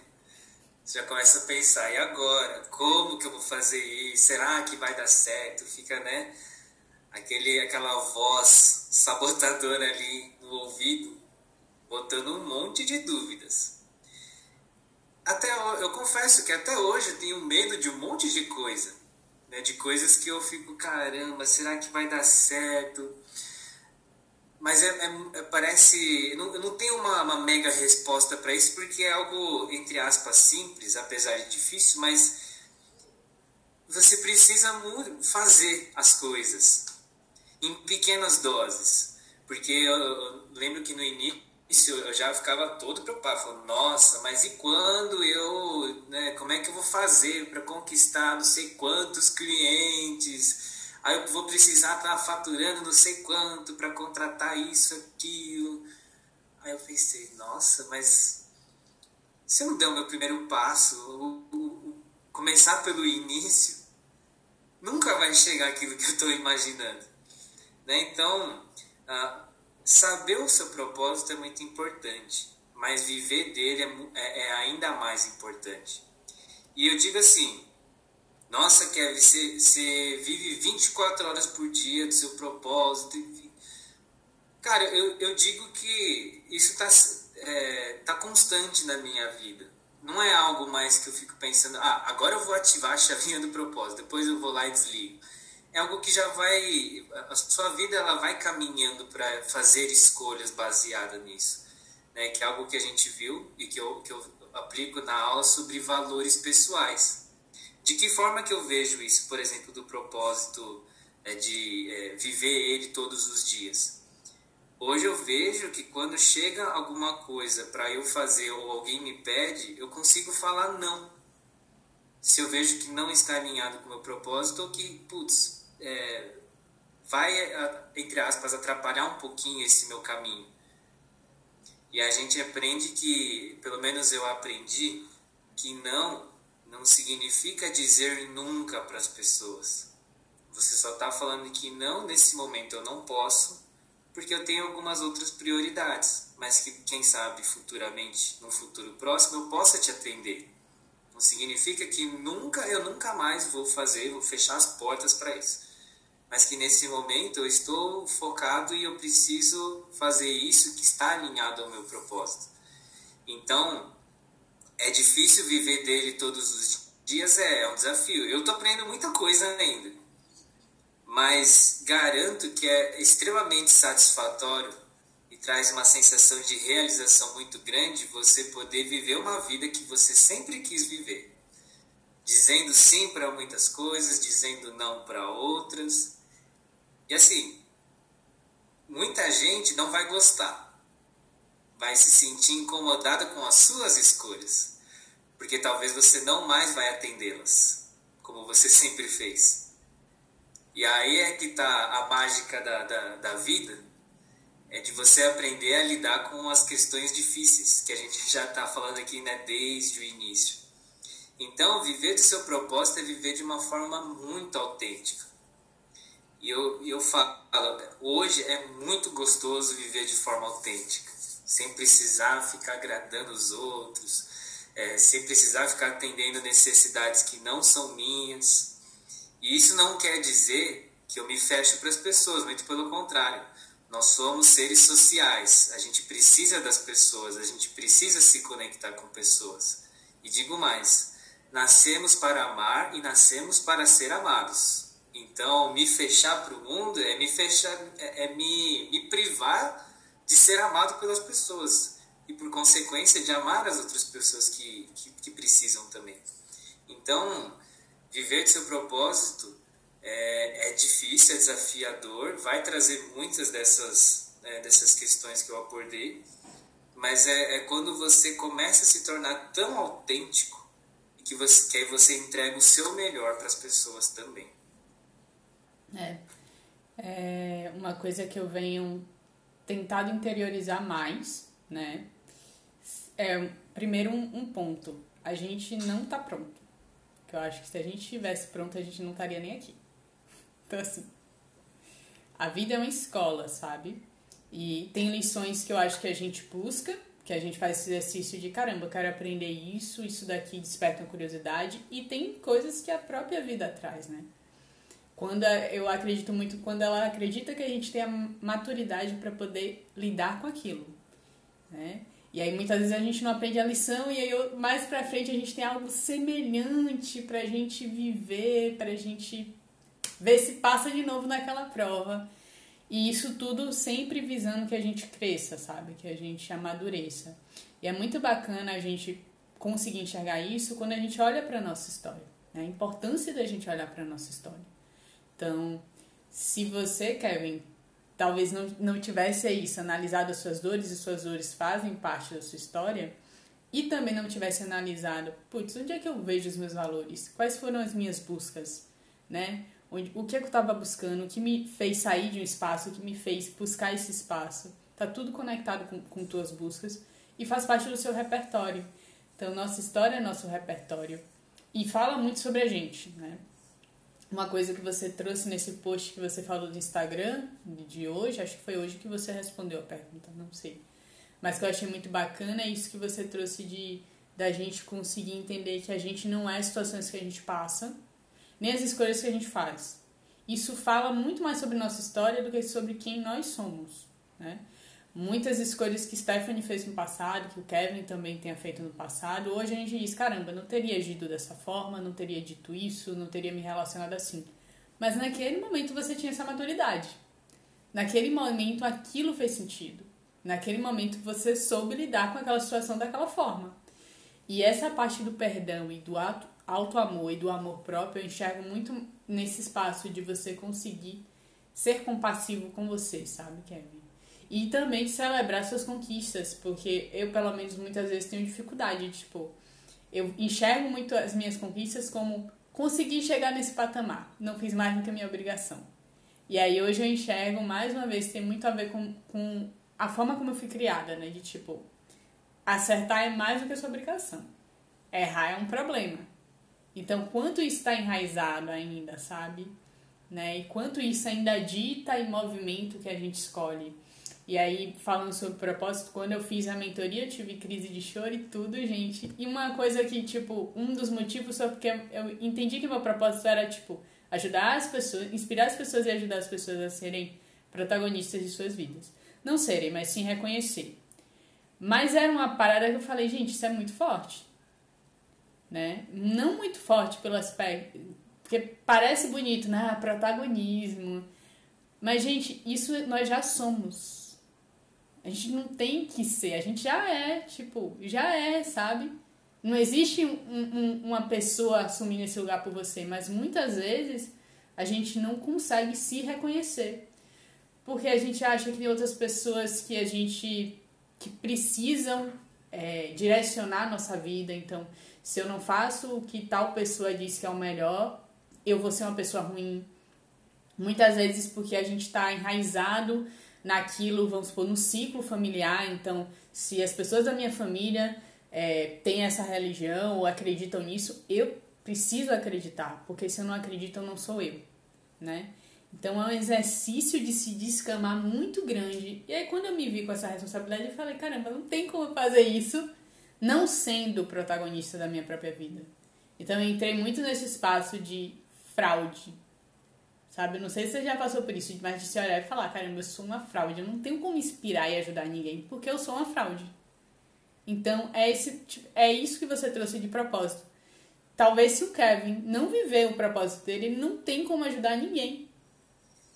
Você já começa a pensar, e agora? Como que eu vou fazer isso? Será que vai dar certo? Fica, né? Aquele, aquela voz sabotadora ali no ouvido, botando um monte de dúvidas até eu confesso que até hoje eu tenho medo de um monte de coisa, né? De coisas que eu fico, caramba, será que vai dar certo? Mas é, é, é parece, não, eu não tenho uma, uma mega resposta para isso porque é algo entre aspas simples, apesar de difícil, mas você precisa fazer as coisas em pequenas doses, porque eu, eu lembro que no início eu já ficava todo preocupado, falando, nossa, mas e quando eu, né, como é que eu vou fazer para conquistar não sei quantos clientes? Aí eu vou precisar estar tá faturando não sei quanto para contratar isso, aquilo. Aí eu pensei, nossa, mas se eu não der o meu primeiro passo, o, o, começar pelo início, nunca vai chegar aquilo que eu estou imaginando. Né? Então, ah, Saber o seu propósito é muito importante, mas viver dele é, é, é ainda mais importante. E eu digo assim, nossa, Kevin, você, você vive 24 horas por dia do seu propósito. Cara, eu, eu digo que isso está é, tá constante na minha vida. Não é algo mais que eu fico pensando, ah, agora eu vou ativar a chavinha do propósito, depois eu vou lá e desligo. É algo que já vai. A sua vida ela vai caminhando para fazer escolhas baseadas nisso. Né? Que é algo que a gente viu e que eu, que eu aplico na aula sobre valores pessoais. De que forma que eu vejo isso, por exemplo, do propósito é, de é, viver ele todos os dias? Hoje eu vejo que quando chega alguma coisa para eu fazer ou alguém me pede, eu consigo falar não. Se eu vejo que não está alinhado com o meu propósito ou que, putz, é, vai, entre aspas, atrapalhar um pouquinho esse meu caminho. E a gente aprende que, pelo menos eu aprendi, que não não significa dizer nunca para as pessoas. Você só está falando que não, nesse momento eu não posso, porque eu tenho algumas outras prioridades, mas que quem sabe futuramente, no futuro próximo, eu possa te atender. Não significa que nunca, eu nunca mais vou fazer, vou fechar as portas para isso. Mas que nesse momento eu estou focado e eu preciso fazer isso que está alinhado ao meu propósito. Então, é difícil viver dele todos os dias, é, é um desafio. Eu estou aprendendo muita coisa ainda, mas garanto que é extremamente satisfatório e traz uma sensação de realização muito grande você poder viver uma vida que você sempre quis viver. Dizendo sim para muitas coisas, dizendo não para outras. E assim, muita gente não vai gostar vai se sentir incomodada com as suas escolhas, porque talvez você não mais vai atendê-las, como você sempre fez. E aí é que está a mágica da, da, da vida, é de você aprender a lidar com as questões difíceis, que a gente já está falando aqui né, desde o início. Então, viver do seu propósito é viver de uma forma muito autêntica. E eu, eu falo, hoje é muito gostoso viver de forma autêntica sem precisar ficar agradando os outros, é, sem precisar ficar atendendo necessidades que não são minhas. E isso não quer dizer que eu me fecho para as pessoas, muito pelo contrário. Nós somos seres sociais, a gente precisa das pessoas, a gente precisa se conectar com pessoas. E digo mais, nascemos para amar e nascemos para ser amados. Então, me fechar para o mundo é me fechar, é, é me, me privar de ser amado pelas pessoas e, por consequência, de amar as outras pessoas que, que, que precisam também. Então, viver de seu propósito é, é, difícil, é desafiador, vai trazer muitas dessas, é, dessas questões que eu abordei, mas é, é, quando você começa a se tornar tão autêntico que, você, que aí você entrega o seu melhor para as pessoas também. É. é. Uma coisa que eu venho tentado interiorizar mais, né? É, primeiro, um, um ponto. A gente não tá pronto. Que eu acho que se a gente estivesse pronto, a gente não estaria nem aqui. Então, assim, a vida é uma escola, sabe? E tem lições que eu acho que a gente busca, que a gente faz esse exercício de caramba, eu quero aprender isso, isso daqui desperta curiosidade, e tem coisas que a própria vida traz, né? Quando eu acredito muito quando ela acredita que a gente tem a maturidade para poder lidar com aquilo, né? E aí muitas vezes a gente não aprende a lição e aí mais para frente a gente tem algo semelhante pra gente viver, pra gente ver se passa de novo naquela prova. E isso tudo sempre visando que a gente cresça, sabe? Que a gente amadureça. E é muito bacana a gente conseguir enxergar isso quando a gente olha para nossa história. Né? A importância da gente olhar para nossa história. Então, se você, Kevin, talvez não, não tivesse isso, analisado as suas dores e suas dores fazem parte da sua história, e também não tivesse analisado, putz, onde é que eu vejo os meus valores? Quais foram as minhas buscas, né? O que, é que eu estava buscando? O que me fez sair de um espaço? O que me fez buscar esse espaço? Tá tudo conectado com, com tuas buscas e faz parte do seu repertório. Então, nossa história é nosso repertório. E fala muito sobre a gente, né? Uma coisa que você trouxe nesse post que você falou do Instagram de hoje, acho que foi hoje que você respondeu a pergunta, não sei. mas que eu achei muito bacana é isso que você trouxe de da gente conseguir entender que a gente não é as situações que a gente passa, nem as escolhas que a gente faz. Isso fala muito mais sobre nossa história do que sobre quem nós somos, né? Muitas escolhas que Stephanie fez no passado, que o Kevin também tenha feito no passado, hoje a gente diz, caramba, não teria agido dessa forma, não teria dito isso, não teria me relacionado assim. Mas naquele momento você tinha essa maturidade. Naquele momento aquilo fez sentido. Naquele momento você soube lidar com aquela situação daquela forma. E essa parte do perdão e do auto amor e do amor próprio eu enxergo muito nesse espaço de você conseguir ser compassivo com você, sabe, Kevin? E também celebrar suas conquistas, porque eu, pelo menos, muitas vezes tenho dificuldade, tipo, eu enxergo muito as minhas conquistas como conseguir chegar nesse patamar, não fiz mais do que a minha obrigação. E aí hoje eu enxergo, mais uma vez, tem muito a ver com, com a forma como eu fui criada, né? De tipo, acertar é mais do que a sua obrigação. Errar é um problema. Então, quanto isso está enraizado ainda, sabe? Né? E quanto isso ainda dita em movimento que a gente escolhe. E aí, falando sobre propósito, quando eu fiz a mentoria, eu tive crise de choro e tudo, gente. E uma coisa que, tipo, um dos motivos foi porque eu entendi que meu propósito era, tipo, ajudar as pessoas, inspirar as pessoas e ajudar as pessoas a serem protagonistas de suas vidas. Não serem, mas sim reconhecer. Mas era uma parada que eu falei, gente, isso é muito forte. Né? Não muito forte pelo aspecto. Porque parece bonito, né? Protagonismo. Mas, gente, isso nós já somos. A gente não tem que ser, a gente já é, tipo, já é, sabe? Não existe um, um, uma pessoa assumindo esse lugar por você, mas muitas vezes a gente não consegue se reconhecer. Porque a gente acha que tem outras pessoas que a gente que precisam é, direcionar a nossa vida. Então, se eu não faço o que tal pessoa diz que é o melhor, eu vou ser uma pessoa ruim. Muitas vezes porque a gente está enraizado naquilo, vamos supor, no ciclo familiar. Então, se as pessoas da minha família é, têm essa religião ou acreditam nisso, eu preciso acreditar, porque se eu não acredito, eu não sou eu, né? Então é um exercício de se descamar muito grande. E aí quando eu me vi com essa responsabilidade, eu falei, caramba, não tem como fazer isso não sendo protagonista da minha própria vida. Então eu entrei muito nesse espaço de fraude. Sabe? Não sei se você já passou por isso, mas de se olhar e falar, caramba, eu sou uma fraude, eu não tenho como inspirar e ajudar ninguém, porque eu sou uma fraude. Então é, esse, é isso que você trouxe de propósito. Talvez se o Kevin não viver o propósito dele, ele não tem como ajudar ninguém.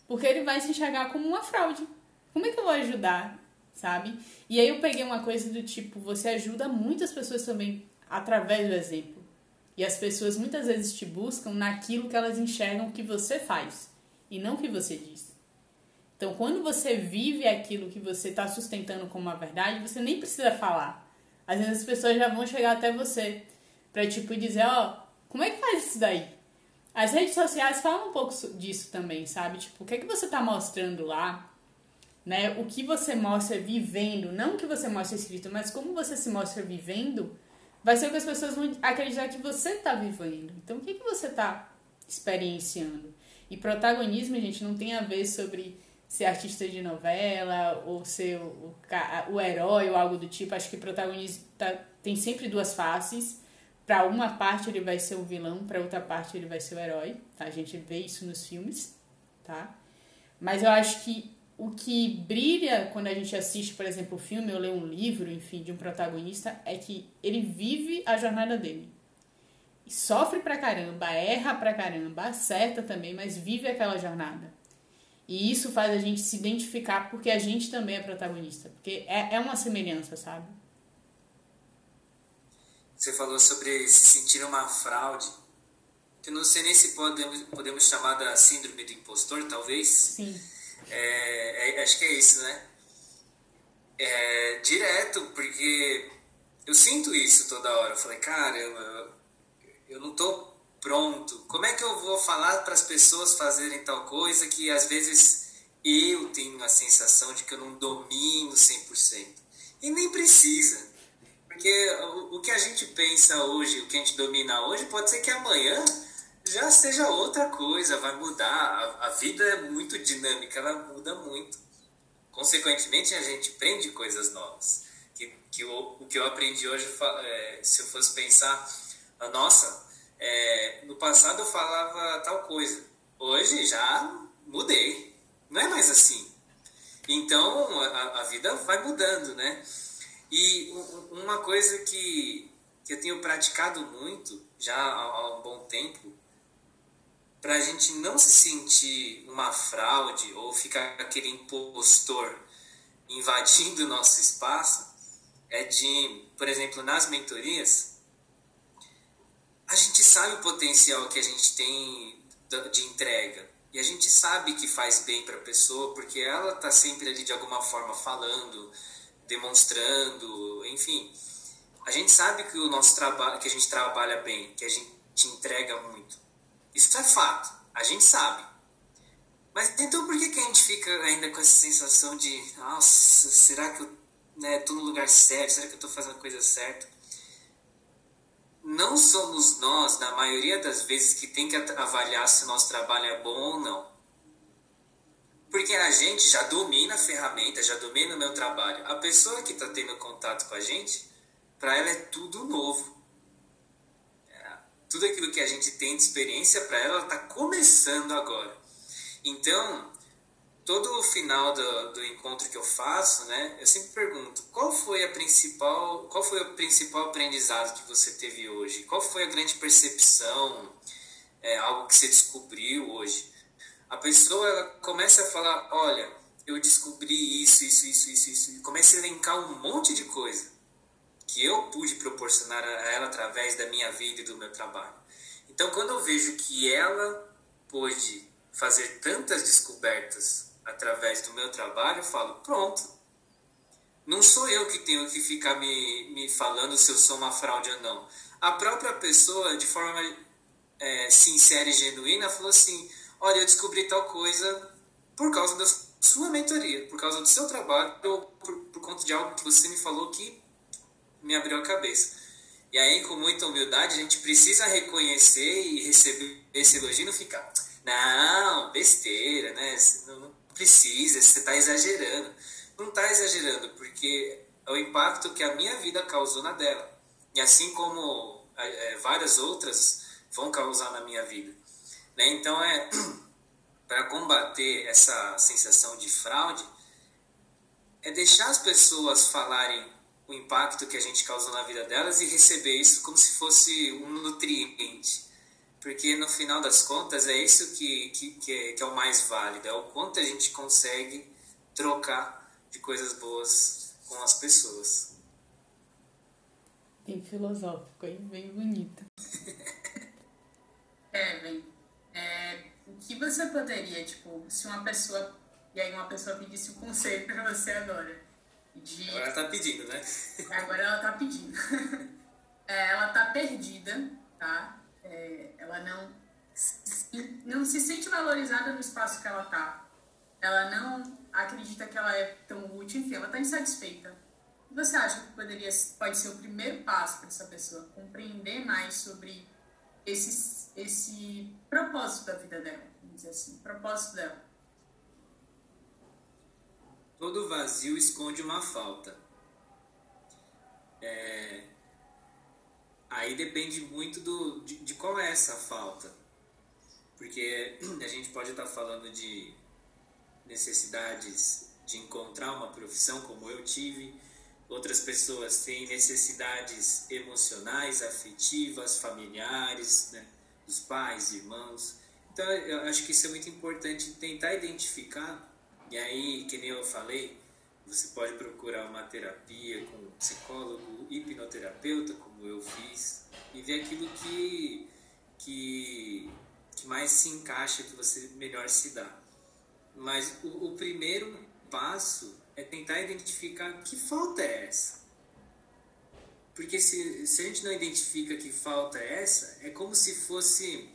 Porque ele vai se enxergar como uma fraude. Como é que eu vou ajudar, sabe? E aí eu peguei uma coisa do tipo, você ajuda muitas pessoas também através do exemplo. E as pessoas muitas vezes te buscam naquilo que elas enxergam que você faz e não o que você diz. Então, quando você vive aquilo que você está sustentando como uma verdade, você nem precisa falar. Às vezes as pessoas já vão chegar até você para tipo dizer, ó, oh, como é que faz isso daí? As redes sociais falam um pouco disso também, sabe? Tipo, o que é que você tá mostrando lá? Né? O que você mostra vivendo, não o que você mostra escrito, mas como você se mostra vivendo, vai ser o que as pessoas vão acreditar que você tá vivendo. Então, o que, é que você tá experienciando? E protagonismo, gente, não tem a ver sobre ser artista de novela ou ser o, o, o herói ou algo do tipo. Acho que protagonismo tá, tem sempre duas faces para uma parte ele vai ser o vilão, para outra parte ele vai ser o herói, tá? A gente vê isso nos filmes, tá? Mas eu acho que o que brilha quando a gente assiste, por exemplo, o filme ou lê um livro, enfim, de um protagonista, é que ele vive a jornada dele. E sofre pra caramba, erra pra caramba, acerta também, mas vive aquela jornada. E isso faz a gente se identificar porque a gente também é protagonista. Porque é, é uma semelhança, sabe? Você falou sobre se sentir uma fraude. Que não sei nem se podemos, podemos chamar da síndrome do impostor, talvez. Sim. É, é, acho que é isso, né? É, direto, porque eu sinto isso toda hora. Eu falei, cara, eu, não tô pronto. Como é que eu vou falar para as pessoas fazerem tal coisa que às vezes eu tenho a sensação de que eu não domino 100%? E nem precisa. Porque o, que a gente pensa hoje, o que a gente domina hoje, pode ser que amanhã já seja outra coisa, vai mudar. A, vida é muito dinâmica, ela muda muito. Consequentemente, a gente aprende coisas novas. que, que eu, o que eu aprendi hoje, é, se eu fosse pensar, nossa, é, no passado eu falava tal coisa, hoje já mudei, não é mais assim. Então a, a vida vai mudando, né? E uma coisa que, que eu tenho praticado muito já há, há um bom tempo, para a gente não se sentir uma fraude ou ficar aquele impostor invadindo o nosso espaço, é de, por exemplo, nas mentorias, a gente sabe o potencial que a gente tem de entrega. E a gente sabe que faz bem para a pessoa, porque ela está sempre ali de alguma forma falando, demonstrando, enfim. A gente sabe que o nosso trabalho, que a gente trabalha bem, que a gente entrega muito. Isso é fato, a gente sabe. Mas então por que, que a gente fica ainda com essa sensação de, nossa, será que eu né, no lugar certo? Será que eu estou fazendo a coisa certa? Não somos nós, na maioria das vezes, que tem que avaliar se o nosso trabalho é bom ou não. Porque a gente já domina a ferramenta, já domina o meu trabalho. A pessoa que está tendo contato com a gente, para ela é tudo novo. É, tudo aquilo que a gente tem de experiência, para ela está começando agora. Então, todo o final do, do encontro que eu faço, né, eu sempre pergunto qual foi a principal, qual foi o principal aprendizado que você teve hoje? Qual foi a grande percepção, é, algo que você descobriu hoje? a pessoa ela começa a falar, olha, eu descobri isso, isso, isso, isso, isso, e começa a elencar um monte de coisa que eu pude proporcionar a ela através da minha vida e do meu trabalho. Então, quando eu vejo que ela pôde fazer tantas descobertas através do meu trabalho, eu falo, pronto. Não sou eu que tenho que ficar me, me falando se eu sou uma fraude ou não. A própria pessoa, de forma é, sincera e genuína, falou assim: olha, eu descobri tal coisa por causa da sua mentoria, por causa do seu trabalho ou por, por conta de algo que você me falou que me abriu a cabeça. E aí, com muita humildade, a gente precisa reconhecer e receber esse elogio e não ficar, não, besteira, né? Não precisa, você está exagerando. Não está exagerando, porque é o impacto que a minha vida causou na dela. E assim como é, várias outras vão causar na minha vida. Né? Então, é para combater essa sensação de fraude, é deixar as pessoas falarem o impacto que a gente causa na vida delas e receber isso como se fosse um nutriente. Porque no final das contas é isso que, que, que, é, que é o mais válido, é o quanto a gente consegue trocar de coisas boas com as pessoas. Bem filosófico, hein? Bem bonito. é, bem é, o que você poderia, tipo, se uma pessoa. E aí uma pessoa pedisse um conselho pra você agora. De, agora ela tá pedindo, né? Agora ela tá pedindo. é, ela tá perdida, tá? É, ela não, não se sente valorizada no espaço que ela tá. Ela não acredita que ela é tão útil, enfim, ela tá insatisfeita. O que você acha que poderia, pode ser o primeiro passo para essa pessoa compreender mais sobre esse, esse propósito da vida dela, vamos dizer assim, propósito dela. Todo vazio esconde uma falta. É... Aí depende muito do, de, de qual é essa falta. Porque a gente pode estar falando de necessidades de encontrar uma profissão como eu tive, outras pessoas têm necessidades emocionais, afetivas, familiares, né? dos pais, irmãos. Então, eu acho que isso é muito importante tentar identificar. E aí, que nem eu falei, você pode procurar uma terapia com um psicólogo, hipnoterapeuta, como eu fiz, e ver aquilo que, que, que mais se encaixa, que você melhor se dá. Mas o, o primeiro passo é tentar identificar que falta é essa. Porque se, se a gente não identifica que falta é essa, é como se fosse.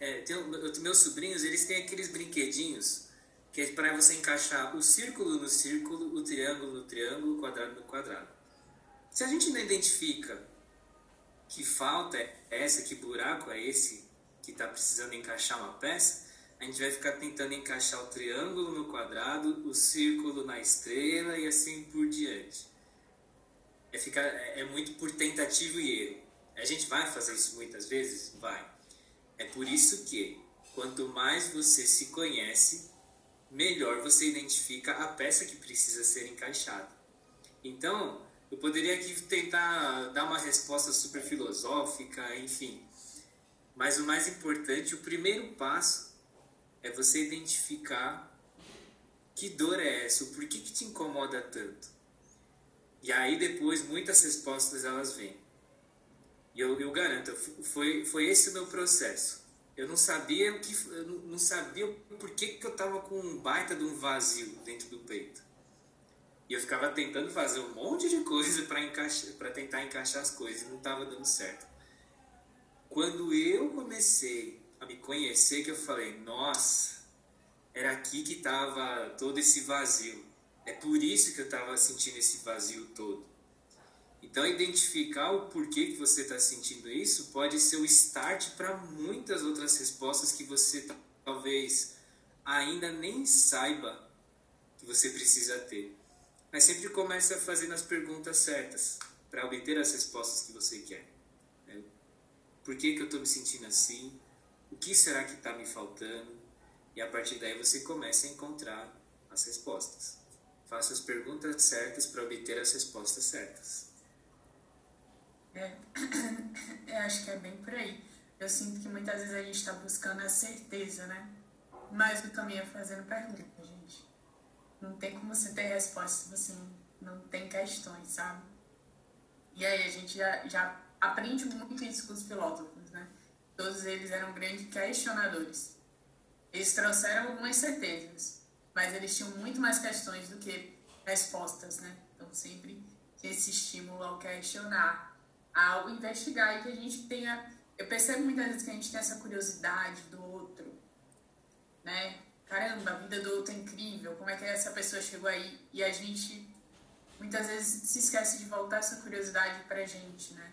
É, tem, meus sobrinhos, eles têm aqueles brinquedinhos que é para você encaixar o círculo no círculo, o triângulo no triângulo, o quadrado no quadrado. Se a gente não identifica que falta é essa, que buraco é esse que está precisando encaixar uma peça, a gente vai ficar tentando encaixar o triângulo no quadrado, o círculo na estrela e assim por diante. é, ficar, é, é muito por tentativa e erro. A gente vai fazer isso muitas vezes? Vai. É por isso que, quanto mais você se conhece, melhor você identifica a peça que precisa ser encaixada. Então, eu poderia aqui tentar dar uma resposta super filosófica, enfim. Mas o mais importante, o primeiro passo é você identificar que dor é essa, o porquê que te incomoda tanto. E aí depois muitas respostas elas vêm. E eu, eu garanto, foi, foi esse o meu processo. Eu não sabia o que, não sabia por que, que eu estava com um baita de um vazio dentro do peito. E eu ficava tentando fazer um monte de coisa para tentar encaixar as coisas e não estava dando certo. Quando eu comecei a me conhecer, que eu falei, nossa, era aqui que estava todo esse vazio. É por isso que eu estava sentindo esse vazio todo. Então, identificar o porquê que você está sentindo isso pode ser o start para muitas outras respostas que você talvez ainda nem saiba que você precisa ter. Mas sempre comece fazendo as perguntas certas para obter as respostas que você quer. Né? Por que, que eu estou me sentindo assim? O que será que está me faltando? E a partir daí você começa a encontrar as respostas. Faça as perguntas certas para obter as respostas certas. É, eu acho que é bem por aí. Eu sinto que muitas vezes a gente está buscando a certeza, né? Mais do caminho é fazendo perguntas. Não tem como você ter resposta se você não, não tem questões, sabe? E aí a gente já, já aprende muito isso com os filósofos, né? Todos eles eram grandes questionadores. Eles trouxeram algumas certezas, mas eles tinham muito mais questões do que respostas, né? Então sempre esse estímulo ao questionar ao investigar e que a gente tenha. Eu percebo muitas vezes que a gente tem essa curiosidade do outro, né? Caramba, a vida do outro é incrível, como é que essa pessoa chegou aí? E a gente muitas vezes se esquece de voltar essa curiosidade pra gente, né?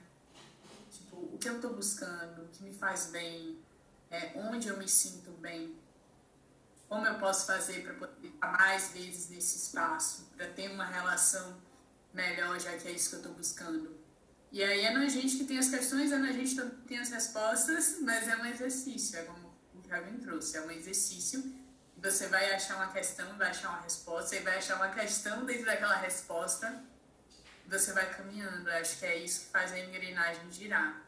Tipo, o que eu tô buscando, o que me faz bem, é, onde eu me sinto bem, como eu posso fazer para poder estar mais vezes nesse espaço, para ter uma relação melhor, já que é isso que eu estou buscando. E aí é na gente que tem as questões, é na gente que tem as respostas, mas é um exercício, é como o Kevin trouxe, é um exercício. Você vai achar uma questão, vai achar uma resposta, e vai achar uma questão dentro daquela resposta, você vai caminhando. Eu acho que é isso que faz a engrenagem girar.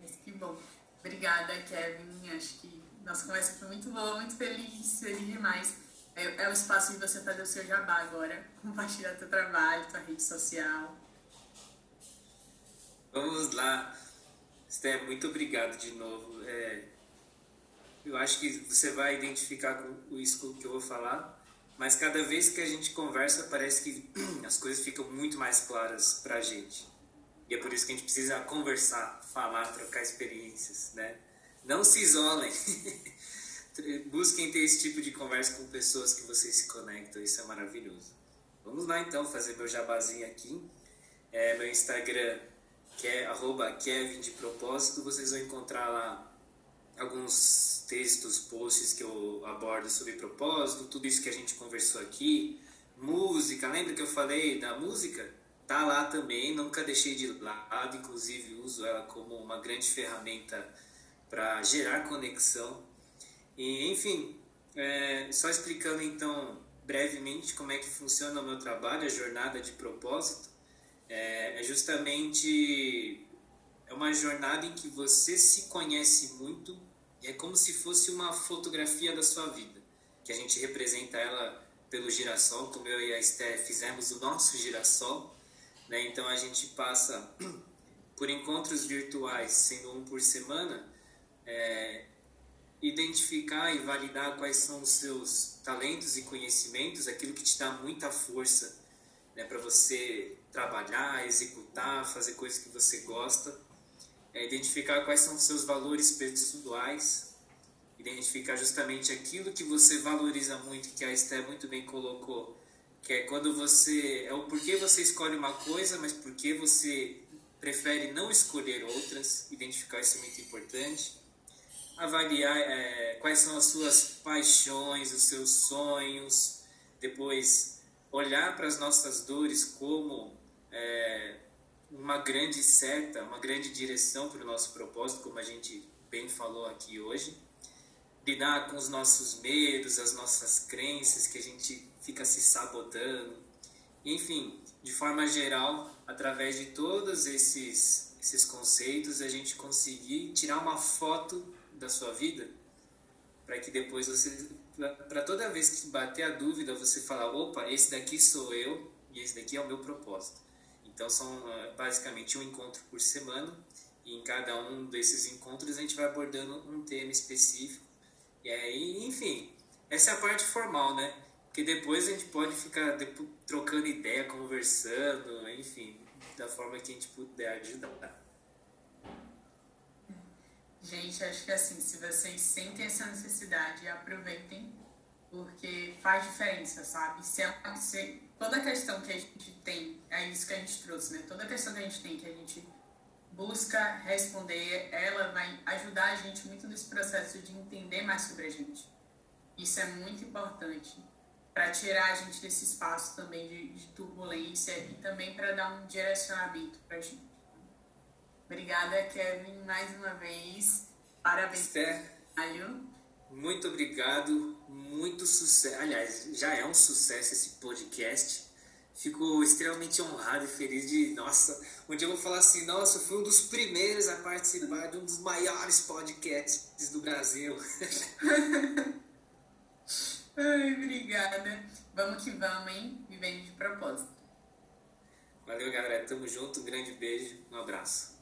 Mas que bom. Obrigada, Kevin. Acho que nossa conversa foi muito boa, muito feliz, feliz demais. É, é o espaço de você fazer o seu jabá agora, compartilhar teu trabalho, tua rede social. Vamos lá. Sté, muito obrigado de novo. É, eu acho que você vai identificar com isso que eu vou falar, mas cada vez que a gente conversa, parece que as coisas ficam muito mais claras para a gente. E é por isso que a gente precisa conversar, falar, trocar experiências, né? Não se isolem. busquem ter esse tipo de conversa com pessoas que vocês se conectam, isso é maravilhoso. Vamos lá então fazer meu jabazinho aqui. É, meu Instagram que é arroba Kevin de propósito, vocês vão encontrar lá alguns textos, posts que eu abordo sobre propósito, tudo isso que a gente conversou aqui, música, lembra que eu falei da música? Tá lá também, nunca deixei de lado, inclusive uso ela como uma grande ferramenta para gerar conexão. E, enfim, é, só explicando então brevemente como é que funciona o meu trabalho, a jornada de propósito, é, é justamente é uma jornada em que você se conhece muito, é como se fosse uma fotografia da sua vida, que a gente representa ela pelo girassol, como eu e a Esther fizemos o nosso girassol, né? Então a gente passa por encontros virtuais, sendo um por semana, é, identificar e validar quais são os seus talentos e conhecimentos, aquilo que te dá muita força né, para você trabalhar, executar, fazer coisas que você gosta, é identificar quais são os seus valores pessoais, identificar justamente aquilo que você valoriza muito, que a Esther muito bem colocou, que é quando você é o porquê você escolhe uma coisa, mas porquê você prefere não escolher outras, identificar isso é muito importante avaliar é, quais são as suas paixões, os seus sonhos, depois olhar para as nossas dores como é, uma grande seta, uma grande direção para o nosso propósito, como a gente bem falou aqui hoje. Lidar com os nossos medos, as nossas crenças que a gente fica se sabotando. Enfim, de forma geral, através de todos esses, esses conceitos, a gente conseguir tirar uma foto da sua vida para que depois você, para toda vez que bater a dúvida, você falar: opa, esse daqui sou eu e esse daqui é o meu propósito. Então são é, basicamente um encontro por semana e em cada um desses encontros a gente vai abordando um tema específico. E aí, enfim, essa é a parte formal, né? Porque depois a gente pode ficar trocando ideia, conversando, enfim, da forma que a gente puder ajudar. Gente, acho que assim, se vocês sentem essa necessidade, aproveitem, porque faz diferença, sabe? Se, é, se toda a questão que a gente tem, é isso que a gente trouxe, né? Toda a questão que a gente tem, que a gente busca responder, ela vai ajudar a gente muito nesse processo de entender mais sobre a gente. Isso é muito importante para tirar a gente desse espaço também de, de turbulência e também para dar um direcionamento para a gente. Obrigada, Kevin, mais uma vez. Parabéns Esther, Muito obrigado, muito sucesso. Aliás, já é um sucesso esse podcast. Fico extremamente honrado e feliz de, nossa, um dia eu vou falar assim, nossa, eu fui um dos primeiros a participar de um dos maiores podcasts do Brasil. Ai, obrigada. Vamos que vamos, hein? Vivendo de propósito. Valeu, galera. Tamo junto. Um grande beijo. Um abraço.